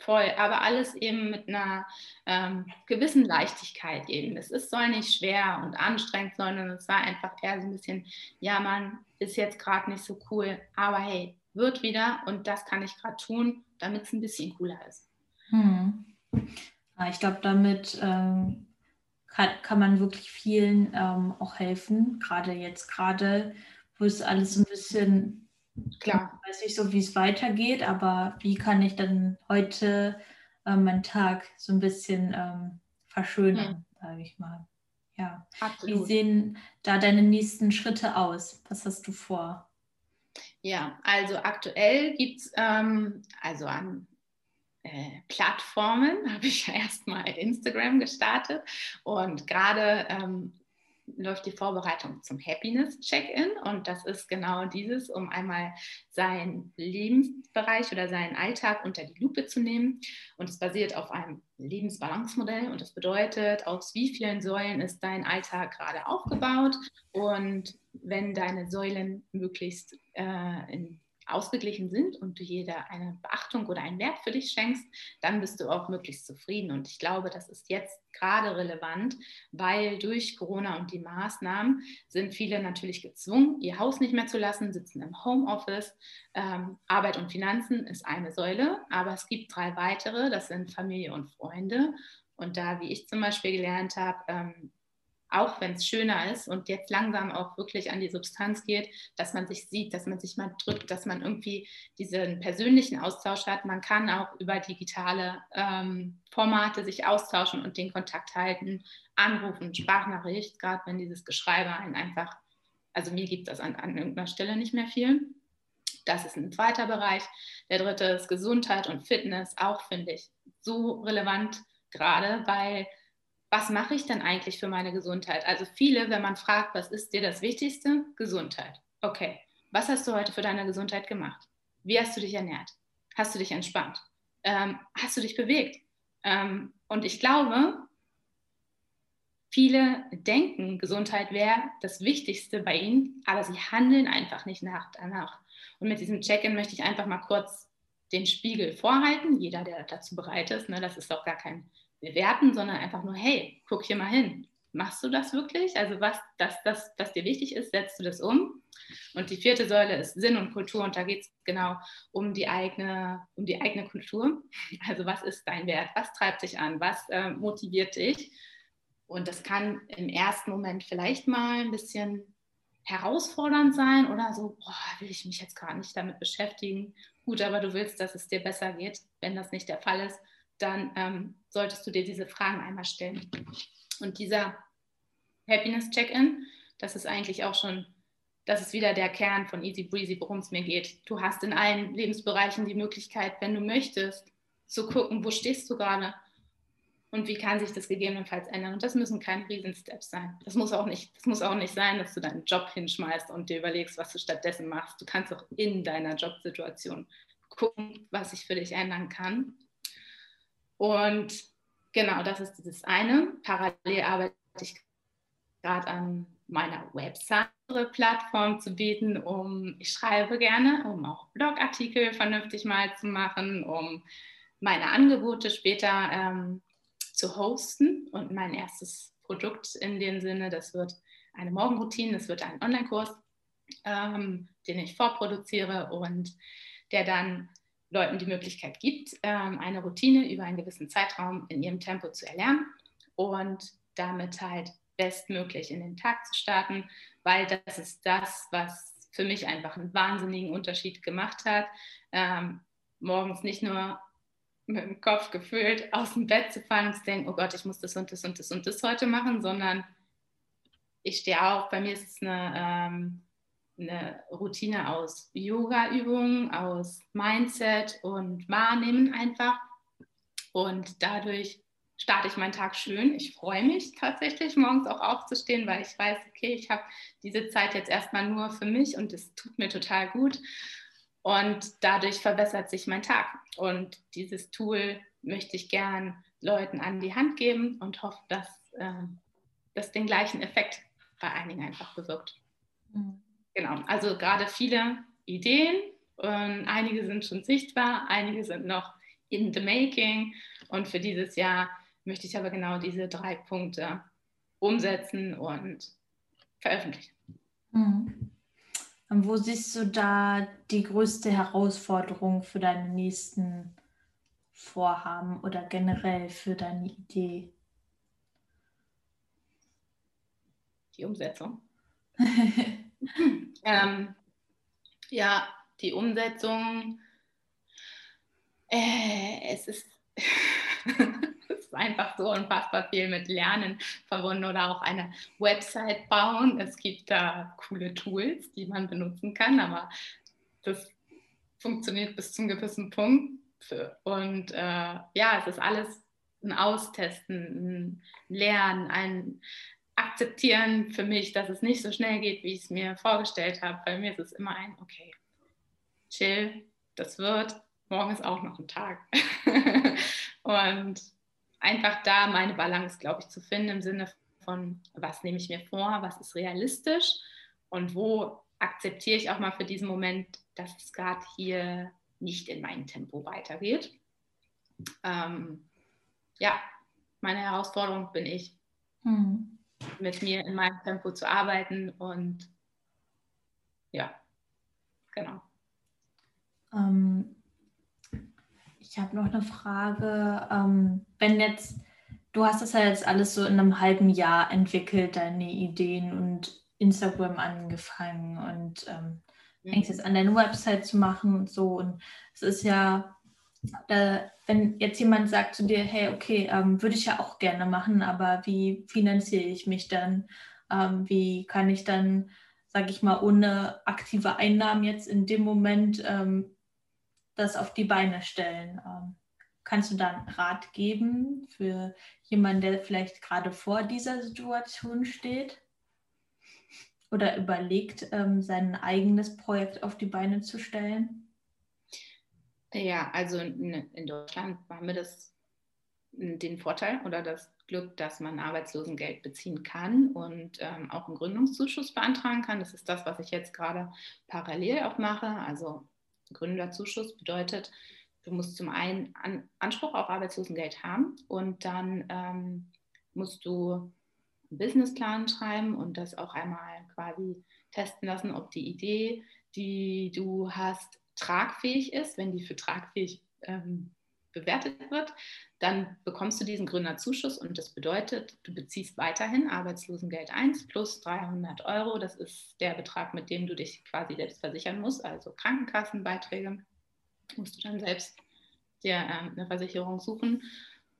Voll, aber alles eben mit einer ähm, gewissen Leichtigkeit eben. Es ist, soll nicht schwer und anstrengend, sondern es war einfach eher so ein bisschen, ja, man ist jetzt gerade nicht so cool, aber hey, wird wieder und das kann ich gerade tun, damit es ein bisschen cooler ist. Hm. Ich glaube, damit ähm, kann, kann man wirklich vielen ähm, auch helfen, gerade jetzt gerade, wo es alles ein bisschen Klar. Ich weiß nicht so, wie es weitergeht, aber wie kann ich dann heute äh, meinen Tag so ein bisschen ähm, verschönern, hm. sage ich mal. Ja. Absolut. Wie sehen da deine nächsten Schritte aus? Was hast du vor? Ja, also aktuell gibt es ähm, also an äh, Plattformen, habe ich ja erstmal Instagram gestartet. Und gerade ähm, läuft die Vorbereitung zum Happiness-Check-In. Und das ist genau dieses, um einmal seinen Lebensbereich oder seinen Alltag unter die Lupe zu nehmen. Und es basiert auf einem Lebensbalance-Modell. Und das bedeutet, aus wie vielen Säulen ist dein Alltag gerade aufgebaut? Und wenn deine Säulen möglichst äh, in ausgeglichen sind und du jeder eine Beachtung oder einen Wert für dich schenkst, dann bist du auch möglichst zufrieden. Und ich glaube, das ist jetzt gerade relevant, weil durch Corona und die Maßnahmen sind viele natürlich gezwungen, ihr Haus nicht mehr zu lassen, sitzen im Homeoffice. Ähm, Arbeit und Finanzen ist eine Säule, aber es gibt drei weitere, das sind Familie und Freunde. Und da, wie ich zum Beispiel gelernt habe, ähm, auch wenn es schöner ist und jetzt langsam auch wirklich an die Substanz geht, dass man sich sieht, dass man sich mal drückt, dass man irgendwie diesen persönlichen Austausch hat. Man kann auch über digitale ähm, Formate sich austauschen und den Kontakt halten, anrufen, Sprachnachricht, gerade wenn dieses Geschreibe einen einfach, also mir gibt das an, an irgendeiner Stelle nicht mehr viel. Das ist ein zweiter Bereich. Der dritte ist Gesundheit und Fitness, auch finde ich so relevant gerade, weil was mache ich denn eigentlich für meine Gesundheit? Also viele, wenn man fragt, was ist dir das Wichtigste? Gesundheit. Okay, was hast du heute für deine Gesundheit gemacht? Wie hast du dich ernährt? Hast du dich entspannt? Ähm, hast du dich bewegt? Ähm, und ich glaube, viele denken, Gesundheit wäre das Wichtigste bei ihnen, aber sie handeln einfach nicht nach danach. Und mit diesem Check-in möchte ich einfach mal kurz den Spiegel vorhalten. Jeder, der dazu bereit ist, ne, das ist auch gar kein bewerten, sondern einfach nur, hey, guck hier mal hin. Machst du das wirklich? Also was das, das, das dir wichtig ist, setzt du das um. Und die vierte Säule ist Sinn und Kultur und da geht es genau um die, eigene, um die eigene Kultur. Also was ist dein Wert? Was treibt dich an? Was äh, motiviert dich? Und das kann im ersten Moment vielleicht mal ein bisschen herausfordernd sein oder so, boah, will ich mich jetzt gar nicht damit beschäftigen. Gut, aber du willst, dass es dir besser geht. Wenn das nicht der Fall ist, dann ähm, solltest du dir diese Fragen einmal stellen. Und dieser Happiness Check-in, das ist eigentlich auch schon, das ist wieder der Kern von Easy Breezy, worum es mir geht. Du hast in allen Lebensbereichen die Möglichkeit, wenn du möchtest, zu gucken, wo stehst du gerade und wie kann sich das gegebenenfalls ändern. Und das müssen keine Riesensteps sein. Das muss auch nicht, das muss auch nicht sein, dass du deinen Job hinschmeißt und dir überlegst, was du stattdessen machst. Du kannst auch in deiner Jobsituation gucken, was sich für dich ändern kann und genau, das ist das eine. Parallel arbeite ich gerade an meiner Website Plattform zu bieten, um, ich schreibe gerne, um auch Blogartikel vernünftig mal zu machen, um meine Angebote später ähm, zu hosten. Und mein erstes Produkt in dem Sinne, das wird eine Morgenroutine, das wird ein Online-Kurs, ähm, den ich vorproduziere und der dann Leuten die Möglichkeit gibt, ähm, eine Routine über einen gewissen Zeitraum in ihrem Tempo zu erlernen und damit halt bestmöglich in den Tag zu starten, weil das ist das, was für mich einfach einen wahnsinnigen Unterschied gemacht hat. Ähm, morgens nicht nur mit dem Kopf gefühlt aus dem Bett zu fallen und zu denken, oh Gott, ich muss das und das und das und das heute machen, sondern ich stehe auf, bei mir ist es eine ähm, eine Routine aus Yoga-Übungen, aus Mindset und Wahrnehmen einfach. Und dadurch starte ich meinen Tag schön. Ich freue mich tatsächlich, morgens auch aufzustehen, weil ich weiß, okay, ich habe diese Zeit jetzt erstmal nur für mich und es tut mir total gut. Und dadurch verbessert sich mein Tag. Und dieses Tool möchte ich gern Leuten an die Hand geben und hoffe, dass äh, das den gleichen Effekt bei einigen einfach bewirkt. Mhm. Genau, also gerade viele Ideen. Und einige sind schon sichtbar, einige sind noch in the making. Und für dieses Jahr möchte ich aber genau diese drei Punkte umsetzen und veröffentlichen. Mhm. Und wo siehst du da die größte Herausforderung für deine nächsten Vorhaben oder generell für deine Idee? Die Umsetzung. ähm, ja, die Umsetzung, äh, es, ist, es ist einfach so unfassbar viel mit Lernen verbunden oder auch eine Website bauen. Es gibt da coole Tools, die man benutzen kann, aber das funktioniert bis zum gewissen Punkt. Und äh, ja, es ist alles ein Austesten, ein Lernen, ein akzeptieren für mich, dass es nicht so schnell geht, wie ich es mir vorgestellt habe. Bei mir ist es immer ein, okay, chill, das wird, morgen ist auch noch ein Tag. und einfach da meine Balance, glaube ich, zu finden im Sinne von, was nehme ich mir vor, was ist realistisch und wo akzeptiere ich auch mal für diesen Moment, dass es gerade hier nicht in meinem Tempo weitergeht. Ähm, ja, meine Herausforderung bin ich, hm. Mit mir in meinem Tempo zu arbeiten und ja, genau. Ähm, ich habe noch eine Frage. Ähm, wenn jetzt, du hast das ja jetzt alles so in einem halben Jahr entwickelt, deine Ideen und Instagram angefangen und ähm, mhm. fängst jetzt an, deine Website zu machen und so. Und es ist ja, da, wenn jetzt jemand sagt zu dir, hey, okay, ähm, würde ich ja auch gerne machen, aber wie finanziere ich mich dann? Ähm, wie kann ich dann, sage ich mal, ohne aktive Einnahmen jetzt in dem Moment ähm, das auf die Beine stellen? Ähm, kannst du da einen Rat geben für jemanden, der vielleicht gerade vor dieser Situation steht? Oder überlegt, ähm, sein eigenes Projekt auf die Beine zu stellen? Ja, also in, in Deutschland haben wir das den Vorteil oder das Glück, dass man Arbeitslosengeld beziehen kann und ähm, auch einen Gründungszuschuss beantragen kann. Das ist das, was ich jetzt gerade parallel auch mache. Also Gründerzuschuss bedeutet, du musst zum einen An Anspruch auf Arbeitslosengeld haben und dann ähm, musst du einen Businessplan schreiben und das auch einmal quasi testen lassen, ob die Idee, die du hast, tragfähig ist. Wenn die für tragfähig ähm, bewertet wird, dann bekommst du diesen Gründerzuschuss und das bedeutet, du beziehst weiterhin Arbeitslosengeld 1 plus 300 Euro. Das ist der Betrag, mit dem du dich quasi selbst versichern musst, also Krankenkassenbeiträge musst du dann selbst dir ähm, eine Versicherung suchen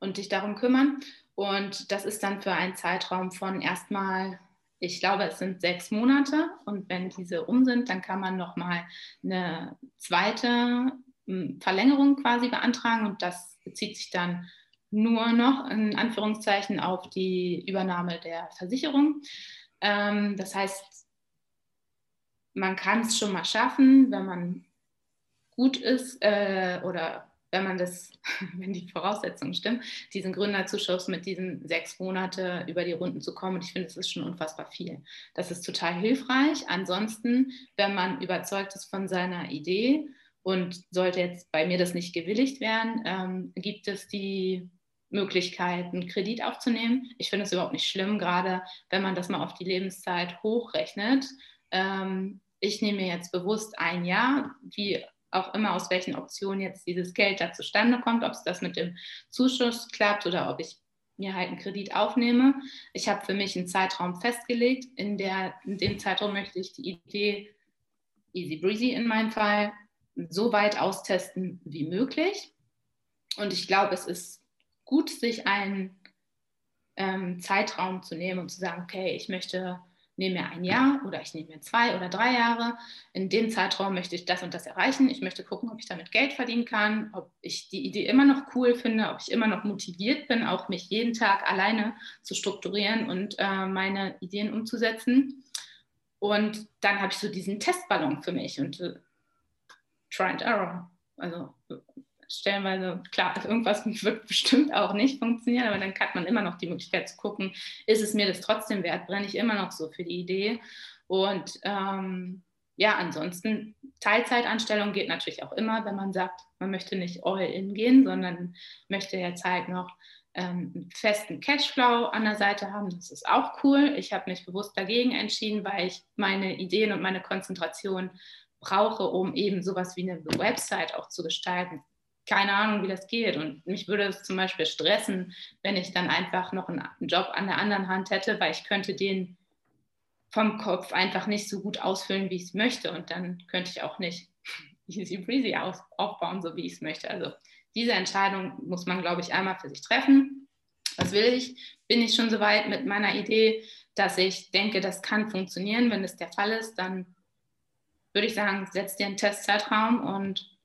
und dich darum kümmern. Und das ist dann für einen Zeitraum von erstmal ich glaube, es sind sechs Monate und wenn diese um sind, dann kann man nochmal eine zweite hm, Verlängerung quasi beantragen und das bezieht sich dann nur noch in Anführungszeichen auf die Übernahme der Versicherung. Ähm, das heißt, man kann es schon mal schaffen, wenn man gut ist äh, oder wenn man das, wenn die Voraussetzungen stimmen, diesen Gründerzuschuss mit diesen sechs Monate über die Runden zu kommen. Und ich finde, das ist schon unfassbar viel. Das ist total hilfreich. Ansonsten, wenn man überzeugt ist von seiner Idee und sollte jetzt bei mir das nicht gewilligt werden, ähm, gibt es die Möglichkeit, einen Kredit aufzunehmen. Ich finde es überhaupt nicht schlimm, gerade wenn man das mal auf die Lebenszeit hochrechnet. Ähm, ich nehme mir jetzt bewusst ein Jahr, wie auch immer, aus welchen Optionen jetzt dieses Geld da zustande kommt, ob es das mit dem Zuschuss klappt oder ob ich mir halt einen Kredit aufnehme. Ich habe für mich einen Zeitraum festgelegt. In, der, in dem Zeitraum möchte ich die Idee easy breezy in meinem Fall so weit austesten wie möglich. Und ich glaube, es ist gut, sich einen ähm, Zeitraum zu nehmen und zu sagen, okay, ich möchte nehme mir ein Jahr oder ich nehme mir zwei oder drei Jahre. In dem Zeitraum möchte ich das und das erreichen. Ich möchte gucken, ob ich damit Geld verdienen kann, ob ich die Idee immer noch cool finde, ob ich immer noch motiviert bin, auch mich jeden Tag alleine zu strukturieren und äh, meine Ideen umzusetzen. Und dann habe ich so diesen Testballon für mich und äh, Try and Error. Also stellenweise, klar, irgendwas wird bestimmt auch nicht funktionieren, aber dann hat man immer noch die Möglichkeit zu gucken, ist es mir das trotzdem wert, brenne ich immer noch so für die Idee. Und ähm, ja, ansonsten Teilzeitanstellung geht natürlich auch immer, wenn man sagt, man möchte nicht all in gehen, sondern möchte halt noch ähm, einen festen Cashflow an der Seite haben. Das ist auch cool. Ich habe mich bewusst dagegen entschieden, weil ich meine Ideen und meine Konzentration brauche, um eben sowas wie eine Website auch zu gestalten keine Ahnung, wie das geht. Und mich würde es zum Beispiel stressen, wenn ich dann einfach noch einen Job an der anderen Hand hätte, weil ich könnte den vom Kopf einfach nicht so gut ausfüllen, wie ich es möchte. Und dann könnte ich auch nicht easy breezy aufbauen, so wie ich es möchte. Also diese Entscheidung muss man, glaube ich, einmal für sich treffen. Was will ich? Bin ich schon so weit mit meiner Idee, dass ich denke, das kann funktionieren. Wenn das der Fall ist, dann würde ich sagen, setz dir einen Testzeitraum und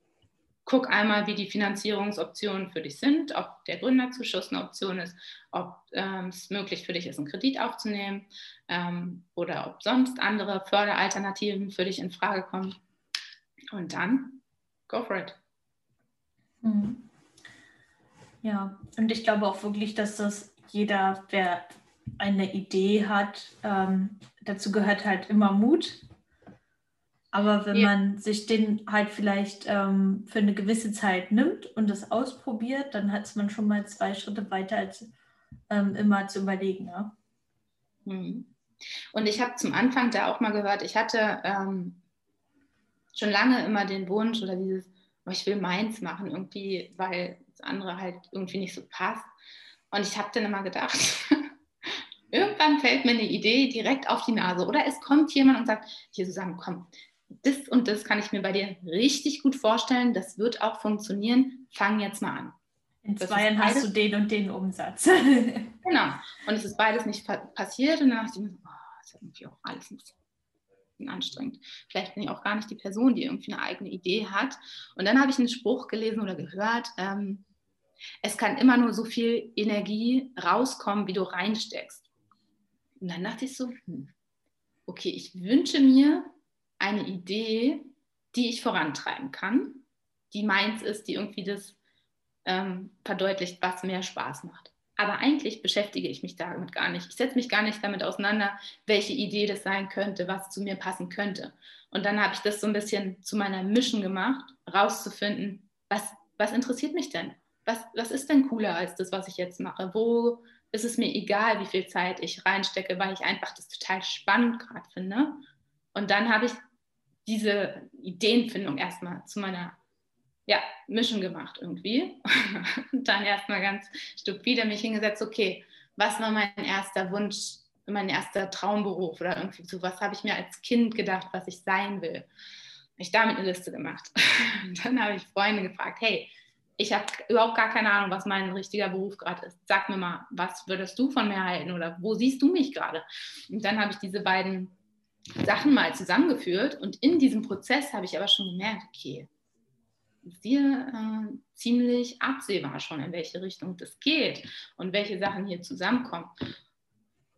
guck einmal, wie die Finanzierungsoptionen für dich sind, ob der Gründerzuschuss eine Option ist, ob ähm, es möglich für dich ist, einen Kredit aufzunehmen ähm, oder ob sonst andere Förderalternativen für dich in Frage kommen. Und dann go for it. Mhm. Ja, und ich glaube auch wirklich, dass das jeder, der eine Idee hat, ähm, dazu gehört halt immer Mut. Aber wenn ja. man sich den halt vielleicht ähm, für eine gewisse Zeit nimmt und das ausprobiert, dann hat man schon mal zwei Schritte weiter als ähm, immer zu überlegen. Ja? Mhm. Und ich habe zum Anfang da auch mal gehört, ich hatte ähm, schon lange immer den Wunsch oder dieses, oh, ich will meins machen, irgendwie, weil das andere halt irgendwie nicht so passt. Und ich habe dann immer gedacht, irgendwann fällt mir eine Idee direkt auf die Nase. Oder es kommt jemand und sagt, hier Susanne, komm, das und das kann ich mir bei dir richtig gut vorstellen, das wird auch funktionieren, fang jetzt mal an. In das zwei Jahren hast du den und den Umsatz. genau. Und es ist beides nicht passiert und dann dachte ich mir, oh, das ist irgendwie auch alles ein bisschen anstrengend. Vielleicht bin ich auch gar nicht die Person, die irgendwie eine eigene Idee hat. Und dann habe ich einen Spruch gelesen oder gehört, ähm, es kann immer nur so viel Energie rauskommen, wie du reinsteckst. Und dann dachte ich so, hm, okay, ich wünsche mir eine Idee, die ich vorantreiben kann, die meins ist, die irgendwie das ähm, verdeutlicht, was mehr Spaß macht. Aber eigentlich beschäftige ich mich damit gar nicht. Ich setze mich gar nicht damit auseinander, welche Idee das sein könnte, was zu mir passen könnte. Und dann habe ich das so ein bisschen zu meiner Mission gemacht, rauszufinden, was, was interessiert mich denn? Was, was ist denn cooler als das, was ich jetzt mache? Wo ist es mir egal, wie viel Zeit ich reinstecke, weil ich einfach das total spannend gerade finde. Und dann habe ich diese Ideenfindung erstmal zu meiner ja, Mission gemacht irgendwie. Und dann erstmal ganz stupide mich hingesetzt, okay, was war mein erster Wunsch, mein erster Traumberuf oder irgendwie so, was habe ich mir als Kind gedacht, was ich sein will. Habe ich damit eine Liste gemacht. Und dann habe ich Freunde gefragt, hey, ich habe überhaupt gar keine Ahnung, was mein richtiger Beruf gerade ist. Sag mir mal, was würdest du von mir halten oder wo siehst du mich gerade? Und dann habe ich diese beiden Sachen mal zusammengeführt und in diesem Prozess habe ich aber schon gemerkt, okay, sehr äh, ziemlich absehbar schon, in welche Richtung das geht und welche Sachen hier zusammenkommen.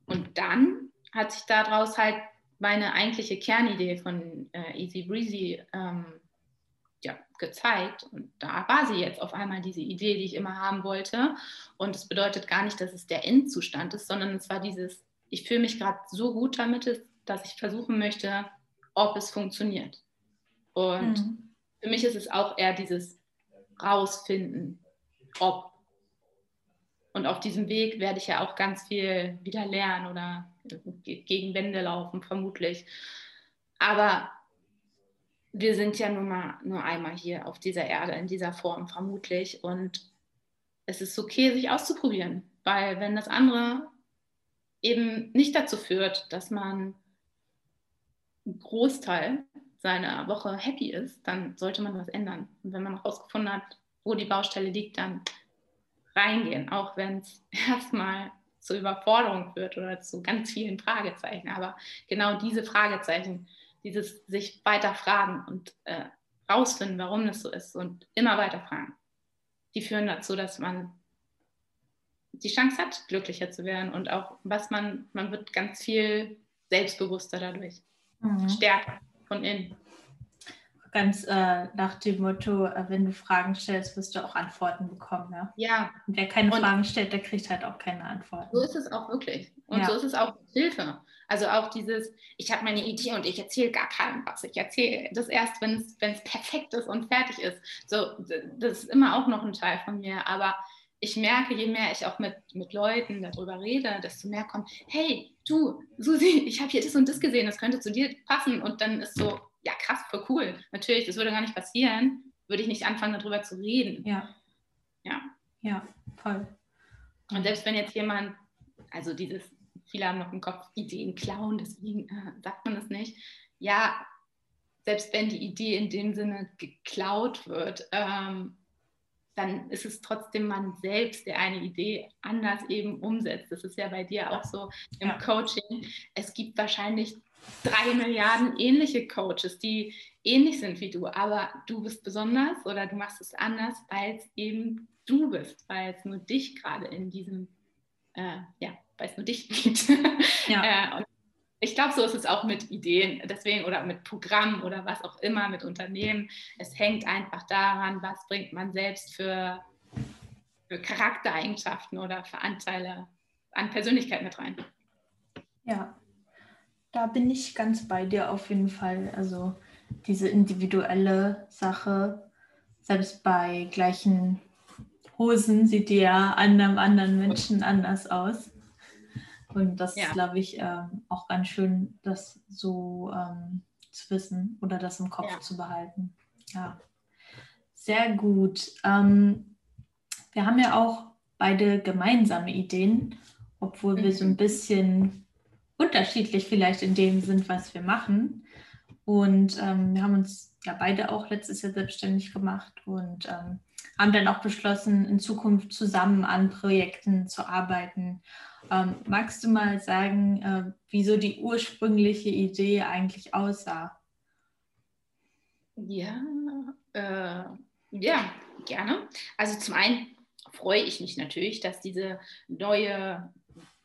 Und dann hat sich daraus halt meine eigentliche Kernidee von äh, Easy Breezy ähm, ja, gezeigt. Und da war sie jetzt auf einmal diese Idee, die ich immer haben wollte. Und es bedeutet gar nicht, dass es der Endzustand ist, sondern es war dieses, ich fühle mich gerade so gut damit, dass ich versuchen möchte, ob es funktioniert. Und mhm für mich ist es auch eher dieses rausfinden, ob. Und auf diesem Weg werde ich ja auch ganz viel wieder lernen oder gegen Wände laufen, vermutlich. Aber wir sind ja nun mal nur einmal hier auf dieser Erde in dieser Form, vermutlich. Und es ist okay, sich auszuprobieren, weil wenn das andere eben nicht dazu führt, dass man Großteil seiner Woche happy ist, dann sollte man was ändern. Und wenn man herausgefunden hat, wo die Baustelle liegt, dann reingehen, auch wenn es erstmal zur Überforderung führt oder zu ganz vielen Fragezeichen. Aber genau diese Fragezeichen, dieses sich weiter fragen und äh, rausfinden, warum das so ist und immer weiter fragen, die führen dazu, dass man die Chance hat, glücklicher zu werden und auch was man, man wird ganz viel selbstbewusster dadurch, mhm. stärker von innen. Ganz äh, nach dem Motto, äh, wenn du Fragen stellst, wirst du auch Antworten bekommen. Ja. ja. Und wer keine und Fragen stellt, der kriegt halt auch keine Antworten. So ist es auch wirklich. Und ja. so ist es auch mit Hilfe. Also auch dieses, ich habe meine Idee und ich erzähle gar keinem was. Ich erzähle das erst, wenn es perfekt ist und fertig ist. So, das ist immer auch noch ein Teil von mir. Aber ich merke, je mehr ich auch mit, mit Leuten darüber rede, desto mehr kommt, hey, du, Susi, ich habe hier das und das gesehen, das könnte zu dir passen. Und dann ist so, ja, krass, voll cool. Natürlich, das würde gar nicht passieren, würde ich nicht anfangen, darüber zu reden. Ja. Ja. Ja, voll. Und selbst wenn jetzt jemand, also dieses, viele haben noch im Kopf, Ideen klauen, deswegen äh, sagt man das nicht. Ja, selbst wenn die Idee in dem Sinne geklaut wird, ähm, dann ist es trotzdem man selbst, der eine Idee anders eben umsetzt. Das ist ja bei dir auch so im ja. Coaching. Es gibt wahrscheinlich drei Milliarden ähnliche Coaches, die ähnlich sind wie du, aber du bist besonders oder du machst es anders, weil es eben du bist, weil es nur dich gerade in diesem, äh, ja, weil es nur dich gibt. Ja. äh, ich glaube, so ist es auch mit Ideen, deswegen oder mit Programmen oder was auch immer, mit Unternehmen. Es hängt einfach daran, was bringt man selbst für, für Charaktereigenschaften oder für Anteile an Persönlichkeit mit rein. Ja, da bin ich ganz bei dir auf jeden Fall. Also diese individuelle Sache, selbst bei gleichen Hosen sieht die ja an einem anderen Menschen anders aus. Und das ja. ist, glaube ich, ähm, auch ganz schön, das so ähm, zu wissen oder das im Kopf ja. zu behalten. Ja, sehr gut. Ähm, wir haben ja auch beide gemeinsame Ideen, obwohl mhm. wir so ein mhm. bisschen unterschiedlich vielleicht in dem sind, was wir machen. Und ähm, wir haben uns ja beide auch letztes Jahr selbstständig gemacht und ähm, haben dann auch beschlossen, in Zukunft zusammen an Projekten zu arbeiten. Ähm, magst du mal sagen, äh, wie so die ursprüngliche Idee eigentlich aussah? Ja, äh, ja, gerne. Also zum einen freue ich mich natürlich, dass diese neue,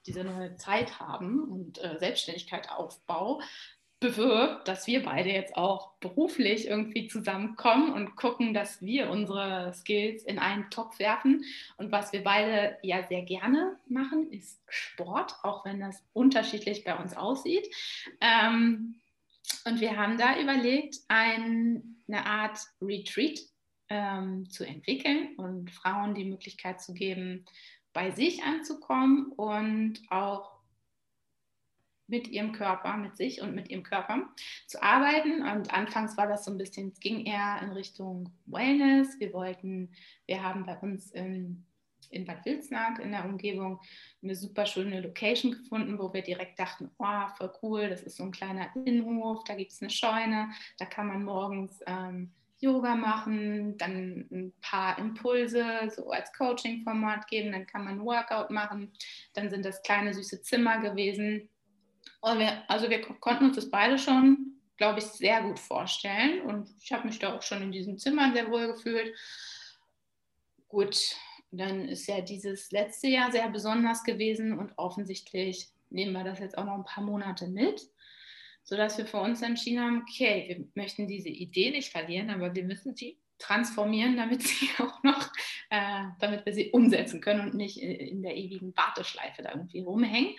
diese neue Zeit haben und äh, Selbstständigkeit Aufbau bewirkt, dass wir beide jetzt auch beruflich irgendwie zusammenkommen und gucken, dass wir unsere Skills in einen Topf werfen. Und was wir beide ja sehr gerne machen, ist Sport, auch wenn das unterschiedlich bei uns aussieht. Ähm, und wir haben da überlegt, ein, eine Art Retreat ähm, zu entwickeln und Frauen die Möglichkeit zu geben, bei sich anzukommen und auch mit ihrem Körper, mit sich und mit ihrem Körper zu arbeiten. Und anfangs war das so ein bisschen, es ging eher in Richtung Wellness. Wir wollten, wir haben bei uns in, in Bad Wilsnack in der Umgebung eine super schöne Location gefunden, wo wir direkt dachten, oh, voll cool, das ist so ein kleiner Innenhof, da gibt es eine Scheune, da kann man morgens ähm, Yoga machen, dann ein paar Impulse so als Coaching-Format geben, dann kann man Workout machen, dann sind das kleine süße Zimmer gewesen wir, also wir konnten uns das beide schon, glaube ich, sehr gut vorstellen. Und ich habe mich da auch schon in diesem Zimmer sehr wohl gefühlt. Gut, dann ist ja dieses letzte Jahr sehr besonders gewesen und offensichtlich nehmen wir das jetzt auch noch ein paar Monate mit, sodass wir für uns entschieden haben, okay, wir möchten diese Idee nicht verlieren, aber wir müssen sie transformieren, damit sie auch noch, äh, damit wir sie umsetzen können und nicht in der ewigen Warteschleife da irgendwie rumhängen.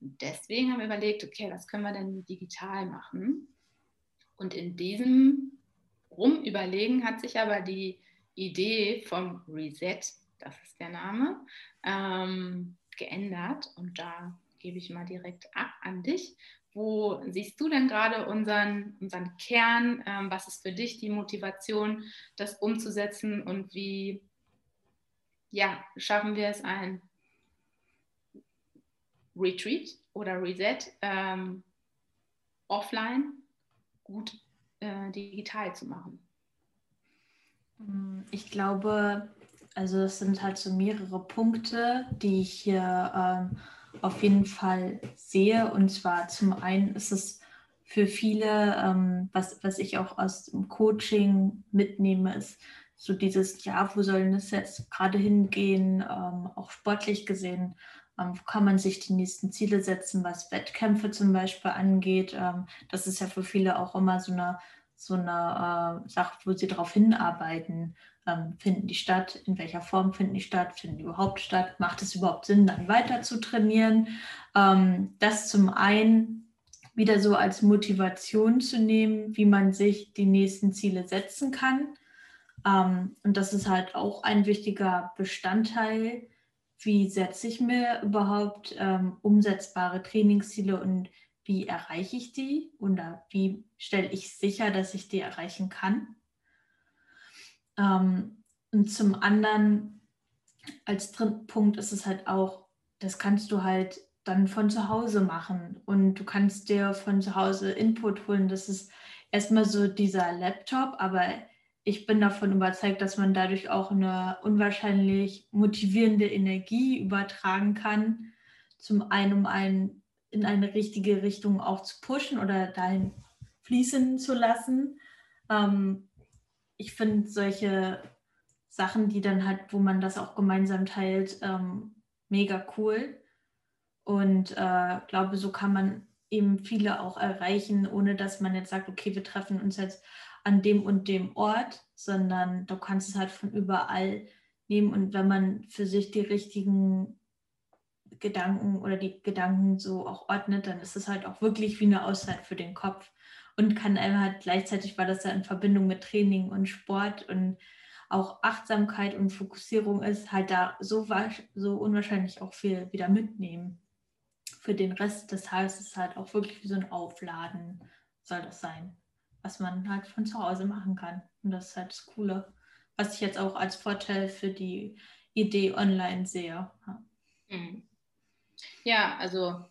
Und deswegen haben wir überlegt, okay, was können wir denn digital machen? Und in diesem Rumüberlegen hat sich aber die Idee vom Reset, das ist der Name, ähm, geändert. Und da gebe ich mal direkt ab an dich. Wo siehst du denn gerade unseren, unseren Kern? Ähm, was ist für dich die Motivation, das umzusetzen? Und wie ja, schaffen wir es, ein Retreat oder Reset ähm, offline gut äh, digital zu machen? Mm, ich glaube, also es sind halt so mehrere Punkte, die ich hier ähm, auf jeden Fall sehe. Und zwar zum einen ist es für viele, ähm, was, was ich auch aus dem Coaching mitnehme, ist so dieses, ja, wo sollen es jetzt gerade hingehen, ähm, auch sportlich gesehen kann man sich die nächsten Ziele setzen, was Wettkämpfe zum Beispiel angeht. Ähm, das ist ja für viele auch immer so eine, so eine äh, Sache, wo sie darauf hinarbeiten. Ähm, finden die statt? In welcher Form finden die statt? Finden die überhaupt statt? Macht es überhaupt Sinn, dann weiter zu trainieren? das zum einen wieder so als Motivation zu nehmen, wie man sich die nächsten Ziele setzen kann. und das ist halt auch ein wichtiger Bestandteil wie setze ich mir überhaupt ähm, umsetzbare Trainingsziele und wie erreiche ich die oder wie stelle ich sicher, dass ich die erreichen kann. Ähm, und zum anderen, als dritten Punkt ist es halt auch, das kannst du halt dann von zu Hause machen und du kannst dir von zu Hause Input holen. Das ist erstmal so dieser Laptop, aber ich bin davon überzeugt, dass man dadurch auch eine unwahrscheinlich motivierende Energie übertragen kann. Zum einen, um einen in eine richtige Richtung auch zu pushen oder dahin fließen zu lassen. Ähm, ich finde solche Sachen, die dann halt, wo man das auch gemeinsam teilt, ähm, mega cool. Und äh, glaube, so kann man eben viele auch erreichen, ohne dass man jetzt sagt, okay, wir treffen uns jetzt an dem und dem Ort, sondern du kannst es halt von überall nehmen und wenn man für sich die richtigen Gedanken oder die Gedanken so auch ordnet, dann ist es halt auch wirklich wie eine Auszeit für den Kopf und kann einem halt gleichzeitig, weil das ja in Verbindung mit Training und Sport und auch Achtsamkeit und Fokussierung ist, halt da so, so unwahrscheinlich auch viel wieder mitnehmen. Für den Rest des Tages ist es halt auch wirklich wie so ein Aufladen, soll das sein, was man halt von zu Hause machen kann. Und das ist halt das Coole, was ich jetzt auch als Vorteil für die Idee online sehe. Ja, mhm. ja also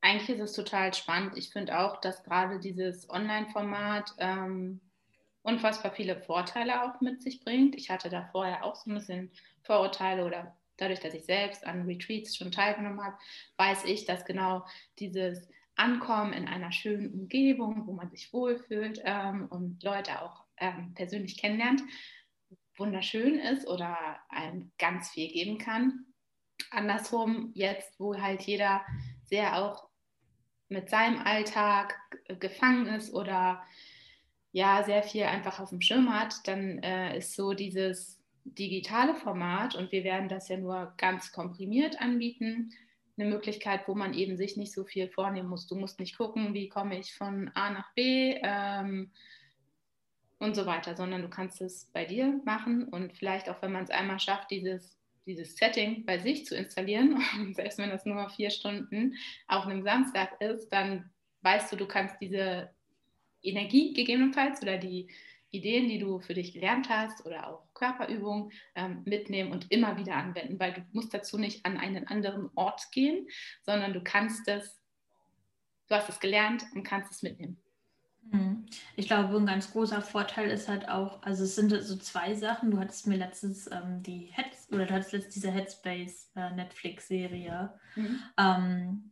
eigentlich ist es total spannend. Ich finde auch, dass gerade dieses Online-Format ähm, unfassbar viele Vorteile auch mit sich bringt. Ich hatte da vorher auch so ein bisschen Vorurteile oder dadurch, dass ich selbst an Retreats schon teilgenommen habe, weiß ich, dass genau dieses Ankommen in einer schönen Umgebung, wo man sich wohlfühlt ähm, und Leute auch ähm, persönlich kennenlernt, wunderschön ist oder einem ganz viel geben kann. Andersrum, jetzt, wo halt jeder sehr auch mit seinem Alltag gefangen ist oder ja sehr viel einfach auf dem Schirm hat, dann äh, ist so dieses digitale Format und wir werden das ja nur ganz komprimiert anbieten, eine Möglichkeit, wo man eben sich nicht so viel vornehmen muss. Du musst nicht gucken, wie komme ich von A nach B ähm, und so weiter, sondern du kannst es bei dir machen und vielleicht auch, wenn man es einmal schafft, dieses dieses Setting bei sich zu installieren, selbst wenn das nur vier Stunden auf einem Samstag ist, dann weißt du, du kannst diese Energie gegebenenfalls oder die Ideen, die du für dich gelernt hast oder auch Körperübungen ähm, mitnehmen und immer wieder anwenden, weil du musst dazu nicht an einen anderen Ort gehen, sondern du kannst es, du hast es gelernt und kannst es mitnehmen. Mhm. Ich glaube, ein ganz großer Vorteil ist halt auch, also es sind so zwei Sachen. Du hattest mir letztens ähm, die Heads oder du hattest letztens diese Headspace äh, Netflix-Serie mhm. ähm,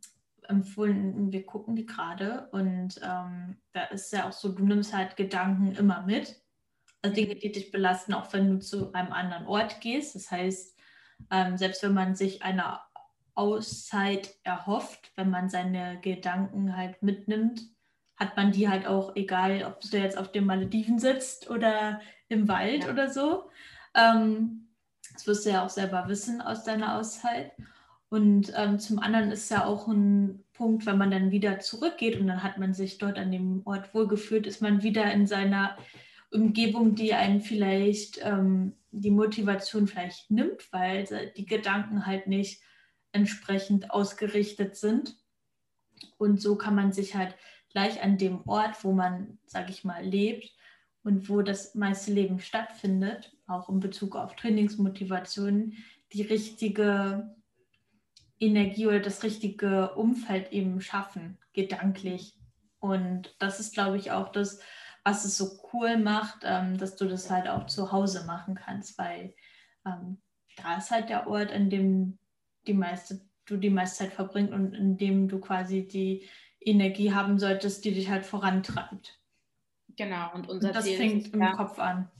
empfohlen. Wir gucken die gerade und ähm, da ist ja auch so, du nimmst halt Gedanken immer mit. Also Dinge, die dich belasten, auch wenn du zu einem anderen Ort gehst. Das heißt, ähm, selbst wenn man sich eine Auszeit erhofft, wenn man seine Gedanken halt mitnimmt, hat man die halt auch, egal ob du jetzt auf den Malediven sitzt oder im Wald ja. oder so. Ähm, das wirst du ja auch selber wissen aus deiner Auszeit. Und ähm, zum anderen ist ja auch ein Punkt, wenn man dann wieder zurückgeht und dann hat man sich dort an dem Ort wohlgefühlt, ist man wieder in seiner Umgebung, die einen vielleicht ähm, die Motivation vielleicht nimmt, weil die Gedanken halt nicht entsprechend ausgerichtet sind. Und so kann man sich halt gleich an dem Ort, wo man, sage ich mal, lebt und wo das meiste Leben stattfindet, auch in Bezug auf Trainingsmotivation, die richtige Energie oder das richtige Umfeld eben schaffen, gedanklich. Und das ist, glaube ich, auch das, was es so cool macht, ähm, dass du das halt auch zu Hause machen kannst, weil ähm, da ist halt der Ort, an dem die meiste, du die meiste Zeit verbringst und in dem du quasi die Energie haben solltest, die dich halt vorantreibt. Genau, und unser und das Ziel fängt ist, im ja, Kopf an.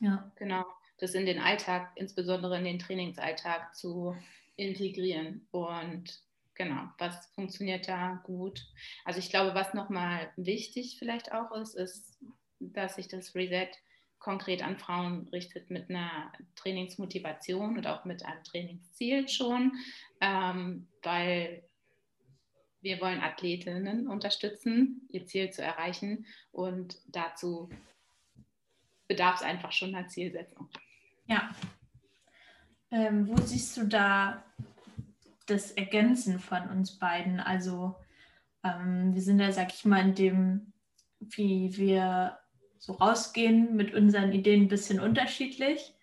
Ja. Genau, das in den Alltag, insbesondere in den Trainingsalltag zu integrieren. Und genau, was funktioniert da gut? Also ich glaube, was nochmal wichtig vielleicht auch ist, ist, dass sich das Reset konkret an Frauen richtet mit einer Trainingsmotivation und auch mit einem Trainingsziel schon, ähm, weil wir wollen Athletinnen unterstützen, ihr Ziel zu erreichen und dazu bedarf es einfach schon einer Zielsetzung. Ja. Ähm, wo siehst du da das Ergänzen von uns beiden? Also ähm, wir sind ja, sag ich mal, in dem, wie wir so rausgehen mit unseren Ideen ein bisschen unterschiedlich,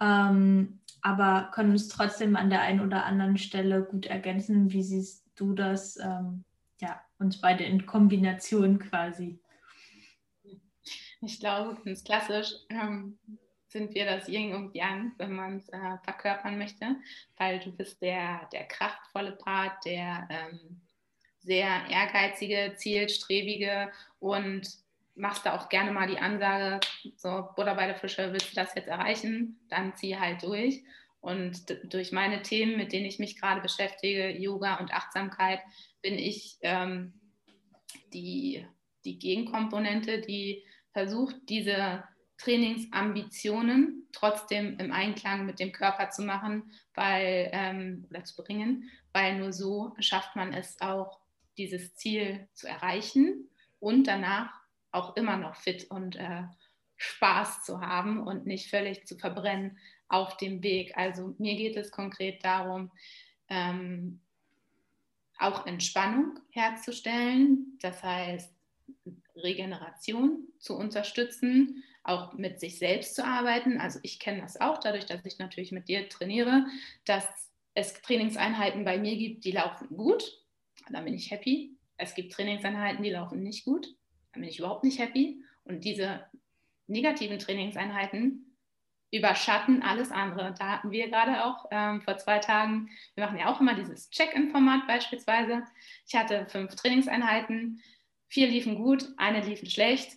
ähm, aber können uns trotzdem an der einen oder anderen Stelle gut ergänzen. Wie siehst du das, ähm, ja, uns beide in Kombination quasi? Ich glaube, ganz klassisch ähm, sind wir das Yin und Yang, wenn man es äh, verkörpern möchte, weil du bist der, der kraftvolle Part, der ähm, sehr ehrgeizige, zielstrebige und machst da auch gerne mal die Ansage, so Butter bei der Fische, willst du das jetzt erreichen, dann zieh halt durch. Und durch meine Themen, mit denen ich mich gerade beschäftige, Yoga und Achtsamkeit, bin ich ähm, die, die Gegenkomponente, die versucht, diese Trainingsambitionen trotzdem im Einklang mit dem Körper zu machen, weil ähm, oder zu bringen, weil nur so schafft man es auch, dieses Ziel zu erreichen und danach auch immer noch fit und äh, Spaß zu haben und nicht völlig zu verbrennen auf dem Weg. Also mir geht es konkret darum, ähm, auch Entspannung herzustellen, das heißt Regeneration zu unterstützen, auch mit sich selbst zu arbeiten. Also ich kenne das auch, dadurch, dass ich natürlich mit dir trainiere, dass es Trainingseinheiten bei mir gibt, die laufen gut, dann bin ich happy. Es gibt Trainingseinheiten, die laufen nicht gut, dann bin ich überhaupt nicht happy. Und diese negativen Trainingseinheiten überschatten alles andere. Da hatten wir gerade auch ähm, vor zwei Tagen, wir machen ja auch immer dieses Check-in-Format beispielsweise. Ich hatte fünf Trainingseinheiten, vier liefen gut, eine liefen schlecht.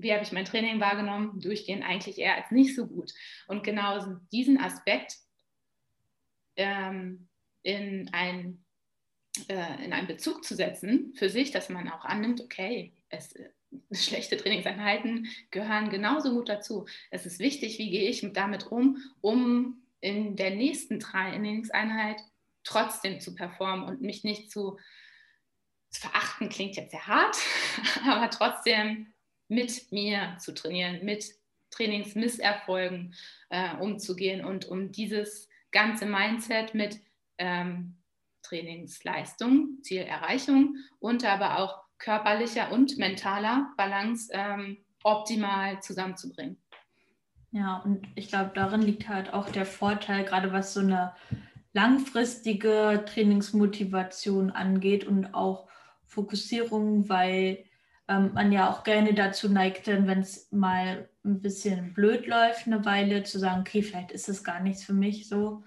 Wie habe ich mein Training wahrgenommen? Durchgehend eigentlich eher als nicht so gut. Und genau diesen Aspekt ähm, in, ein, äh, in einen Bezug zu setzen für sich, dass man auch annimmt, okay, es, schlechte Trainingseinheiten gehören genauso gut dazu. Es ist wichtig, wie gehe ich damit um, um in der nächsten Trainingseinheit trotzdem zu performen und mich nicht zu, zu verachten, klingt jetzt sehr hart, aber trotzdem mit mir zu trainieren, mit Trainingsmisserfolgen äh, umzugehen und um dieses ganze Mindset mit ähm, Trainingsleistung, Zielerreichung und aber auch körperlicher und mentaler Balance ähm, optimal zusammenzubringen. Ja, und ich glaube, darin liegt halt auch der Vorteil, gerade was so eine langfristige Trainingsmotivation angeht und auch Fokussierung, weil ähm, man ja auch gerne dazu neigt, wenn es mal ein bisschen blöd läuft, eine Weile zu sagen, okay, vielleicht ist es gar nichts für mich so.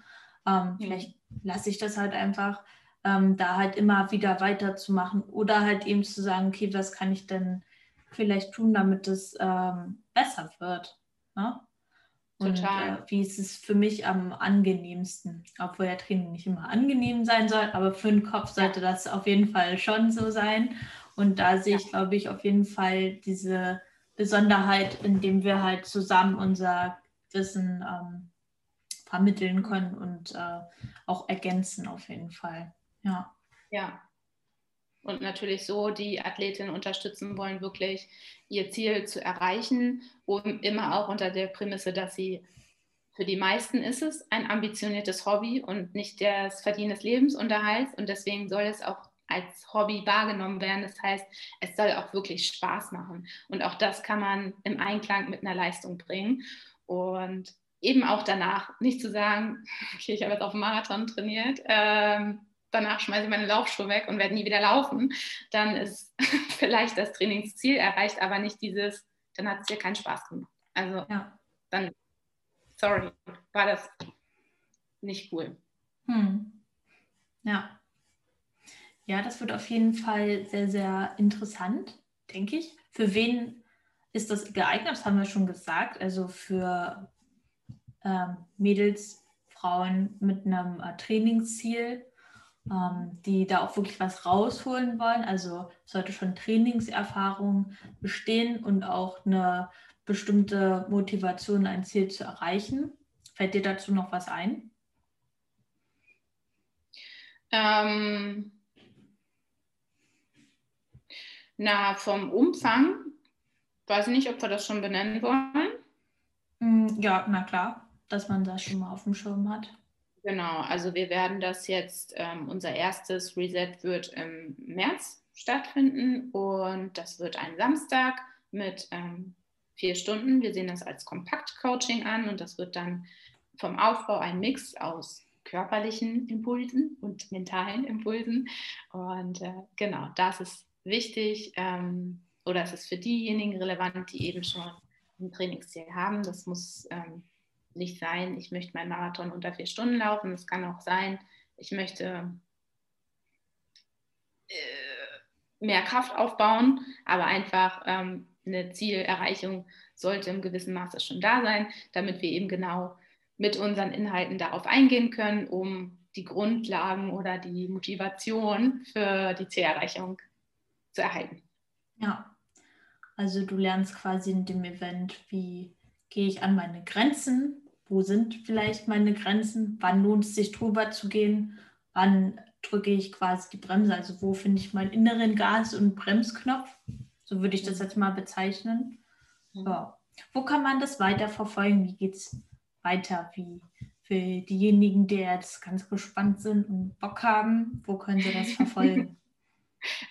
Ähm, vielleicht lasse ich das halt einfach ähm, da halt immer wieder weiterzumachen oder halt eben zu sagen, okay, was kann ich denn vielleicht tun, damit es ähm, besser wird. Ne? Und äh, wie ist es für mich am angenehmsten? Obwohl ja Training nicht immer angenehm sein soll, aber für den Kopf sollte das auf jeden Fall schon so sein. Und da sehe ich, glaube ich, auf jeden Fall diese Besonderheit, indem wir halt zusammen unser Wissen ähm, vermitteln können und äh, auch ergänzen auf jeden Fall. Ja. Ja. Und natürlich so die Athletinnen unterstützen wollen, wirklich ihr Ziel zu erreichen, um immer auch unter der Prämisse, dass sie für die meisten ist es ein ambitioniertes Hobby und nicht das Verdienen des Lebensunterhalts. Und deswegen soll es auch als Hobby wahrgenommen werden. Das heißt, es soll auch wirklich Spaß machen. Und auch das kann man im Einklang mit einer Leistung bringen. Und eben auch danach nicht zu sagen, okay, ich habe jetzt auf dem Marathon trainiert, ähm, danach schmeiße ich meine Laufschuhe weg und werde nie wieder laufen, dann ist vielleicht das Trainingsziel erreicht, aber nicht dieses, dann hat es dir keinen Spaß gemacht. Also ja. dann, sorry, war das nicht cool. Hm. Ja. Ja, das wird auf jeden Fall sehr, sehr interessant, denke ich. Für wen ist das geeignet? Das haben wir schon gesagt. Also für ähm, Mädels, Frauen mit einem äh, Trainingsziel ähm, die da auch wirklich was rausholen wollen. Also sollte schon Trainingserfahrung bestehen und auch eine bestimmte Motivation, ein Ziel zu erreichen. Fällt dir dazu noch was ein? Ähm, na, vom Umfang weiß ich nicht, ob wir das schon benennen wollen. Mm, ja, na klar, dass man das schon mal auf dem Schirm hat. Genau, also wir werden das jetzt, ähm, unser erstes Reset wird im März stattfinden und das wird ein Samstag mit ähm, vier Stunden. Wir sehen das als Kompakt-Coaching an und das wird dann vom Aufbau ein Mix aus körperlichen Impulsen und mentalen Impulsen. Und äh, genau, das ist wichtig ähm, oder es ist für diejenigen relevant, die eben schon ein Trainingsziel haben. Das muss ähm, nicht sein, ich möchte meinen Marathon unter vier Stunden laufen. Es kann auch sein, ich möchte äh, mehr Kraft aufbauen, aber einfach ähm, eine Zielerreichung sollte im gewissen Maße schon da sein, damit wir eben genau mit unseren Inhalten darauf eingehen können, um die Grundlagen oder die Motivation für die Zielerreichung zu erhalten. Ja, also du lernst quasi in dem Event, wie gehe ich an meine Grenzen? Wo sind vielleicht meine Grenzen? Wann lohnt es sich drüber zu gehen? Wann drücke ich quasi die Bremse? Also wo finde ich meinen inneren Gas- und Bremsknopf? So würde ich das jetzt mal bezeichnen. Ja. Wo kann man das weiter verfolgen? Wie geht es weiter? Wie für diejenigen, die jetzt ganz gespannt sind und Bock haben, wo können sie das verfolgen?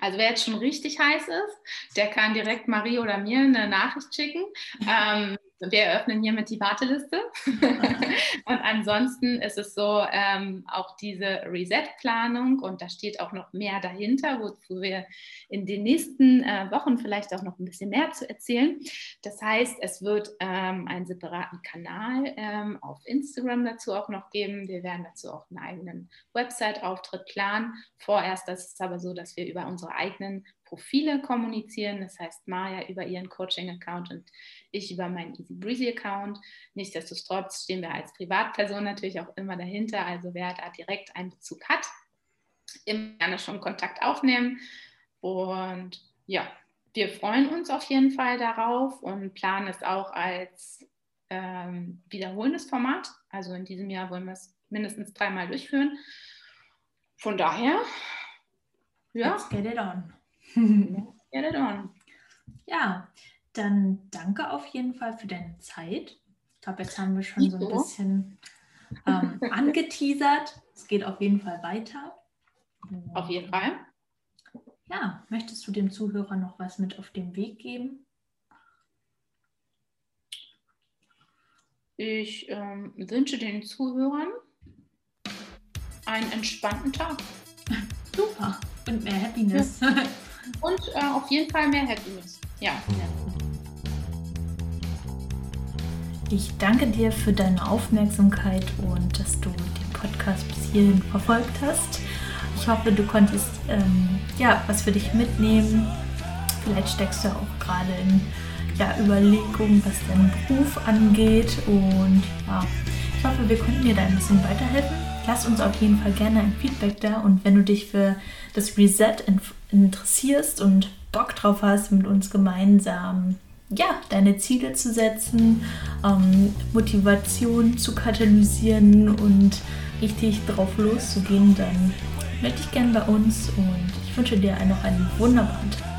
Also wer jetzt schon richtig heiß ist, der kann direkt Marie oder mir eine Nachricht schicken. Ähm, wir eröffnen hiermit die Warteliste. und ansonsten ist es so, ähm, auch diese Reset-Planung und da steht auch noch mehr dahinter, wozu wir in den nächsten äh, Wochen vielleicht auch noch ein bisschen mehr zu erzählen. Das heißt, es wird ähm, einen separaten Kanal ähm, auf Instagram dazu auch noch geben. Wir werden dazu auch einen eigenen Website-Auftritt planen. Vorerst ist es aber so, dass wir über unsere eigenen Profile kommunizieren. Das heißt, Maya über ihren Coaching-Account und ich über meinen Easy Breezy-Account. Nichtsdestotrotz stehen wir als Privatperson natürlich auch immer dahinter. Also wer da direkt einen Bezug hat, immer gerne schon Kontakt aufnehmen. Und ja, wir freuen uns auf jeden Fall darauf und planen es auch als ähm, wiederholendes Format. Also in diesem Jahr wollen wir es mindestens dreimal durchführen. Von daher, ja. Let's get it on. Get it on. Ja, dann danke auf jeden Fall für deine Zeit. Ich glaube, jetzt haben wir schon so ein bisschen ähm, angeteasert. Es geht auf jeden Fall weiter. Auf jeden Fall. Ja, möchtest du dem Zuhörer noch was mit auf den Weg geben? Ich ähm, wünsche den Zuhörern einen entspannten Tag. Super. Und mehr Happiness. Ja. Und äh, auf jeden Fall mehr Happiness. Ja. Ich danke dir für deine Aufmerksamkeit und dass du den Podcast bis hierhin verfolgt hast. Ich hoffe, du konntest ähm, ja, was für dich mitnehmen. Vielleicht steckst du auch gerade in ja, Überlegungen, was deinen Beruf angeht. Und ja, ich hoffe, wir konnten dir da ein bisschen weiterhelfen. Lass uns auf jeden Fall gerne ein Feedback da. Und wenn du dich für das Reset interessierst und Bock drauf hast, mit uns gemeinsam ja, deine Ziele zu setzen, ähm, Motivation zu katalysieren und richtig drauf loszugehen, dann melde dich gerne bei uns und ich wünsche dir noch einen wunderbaren Tag.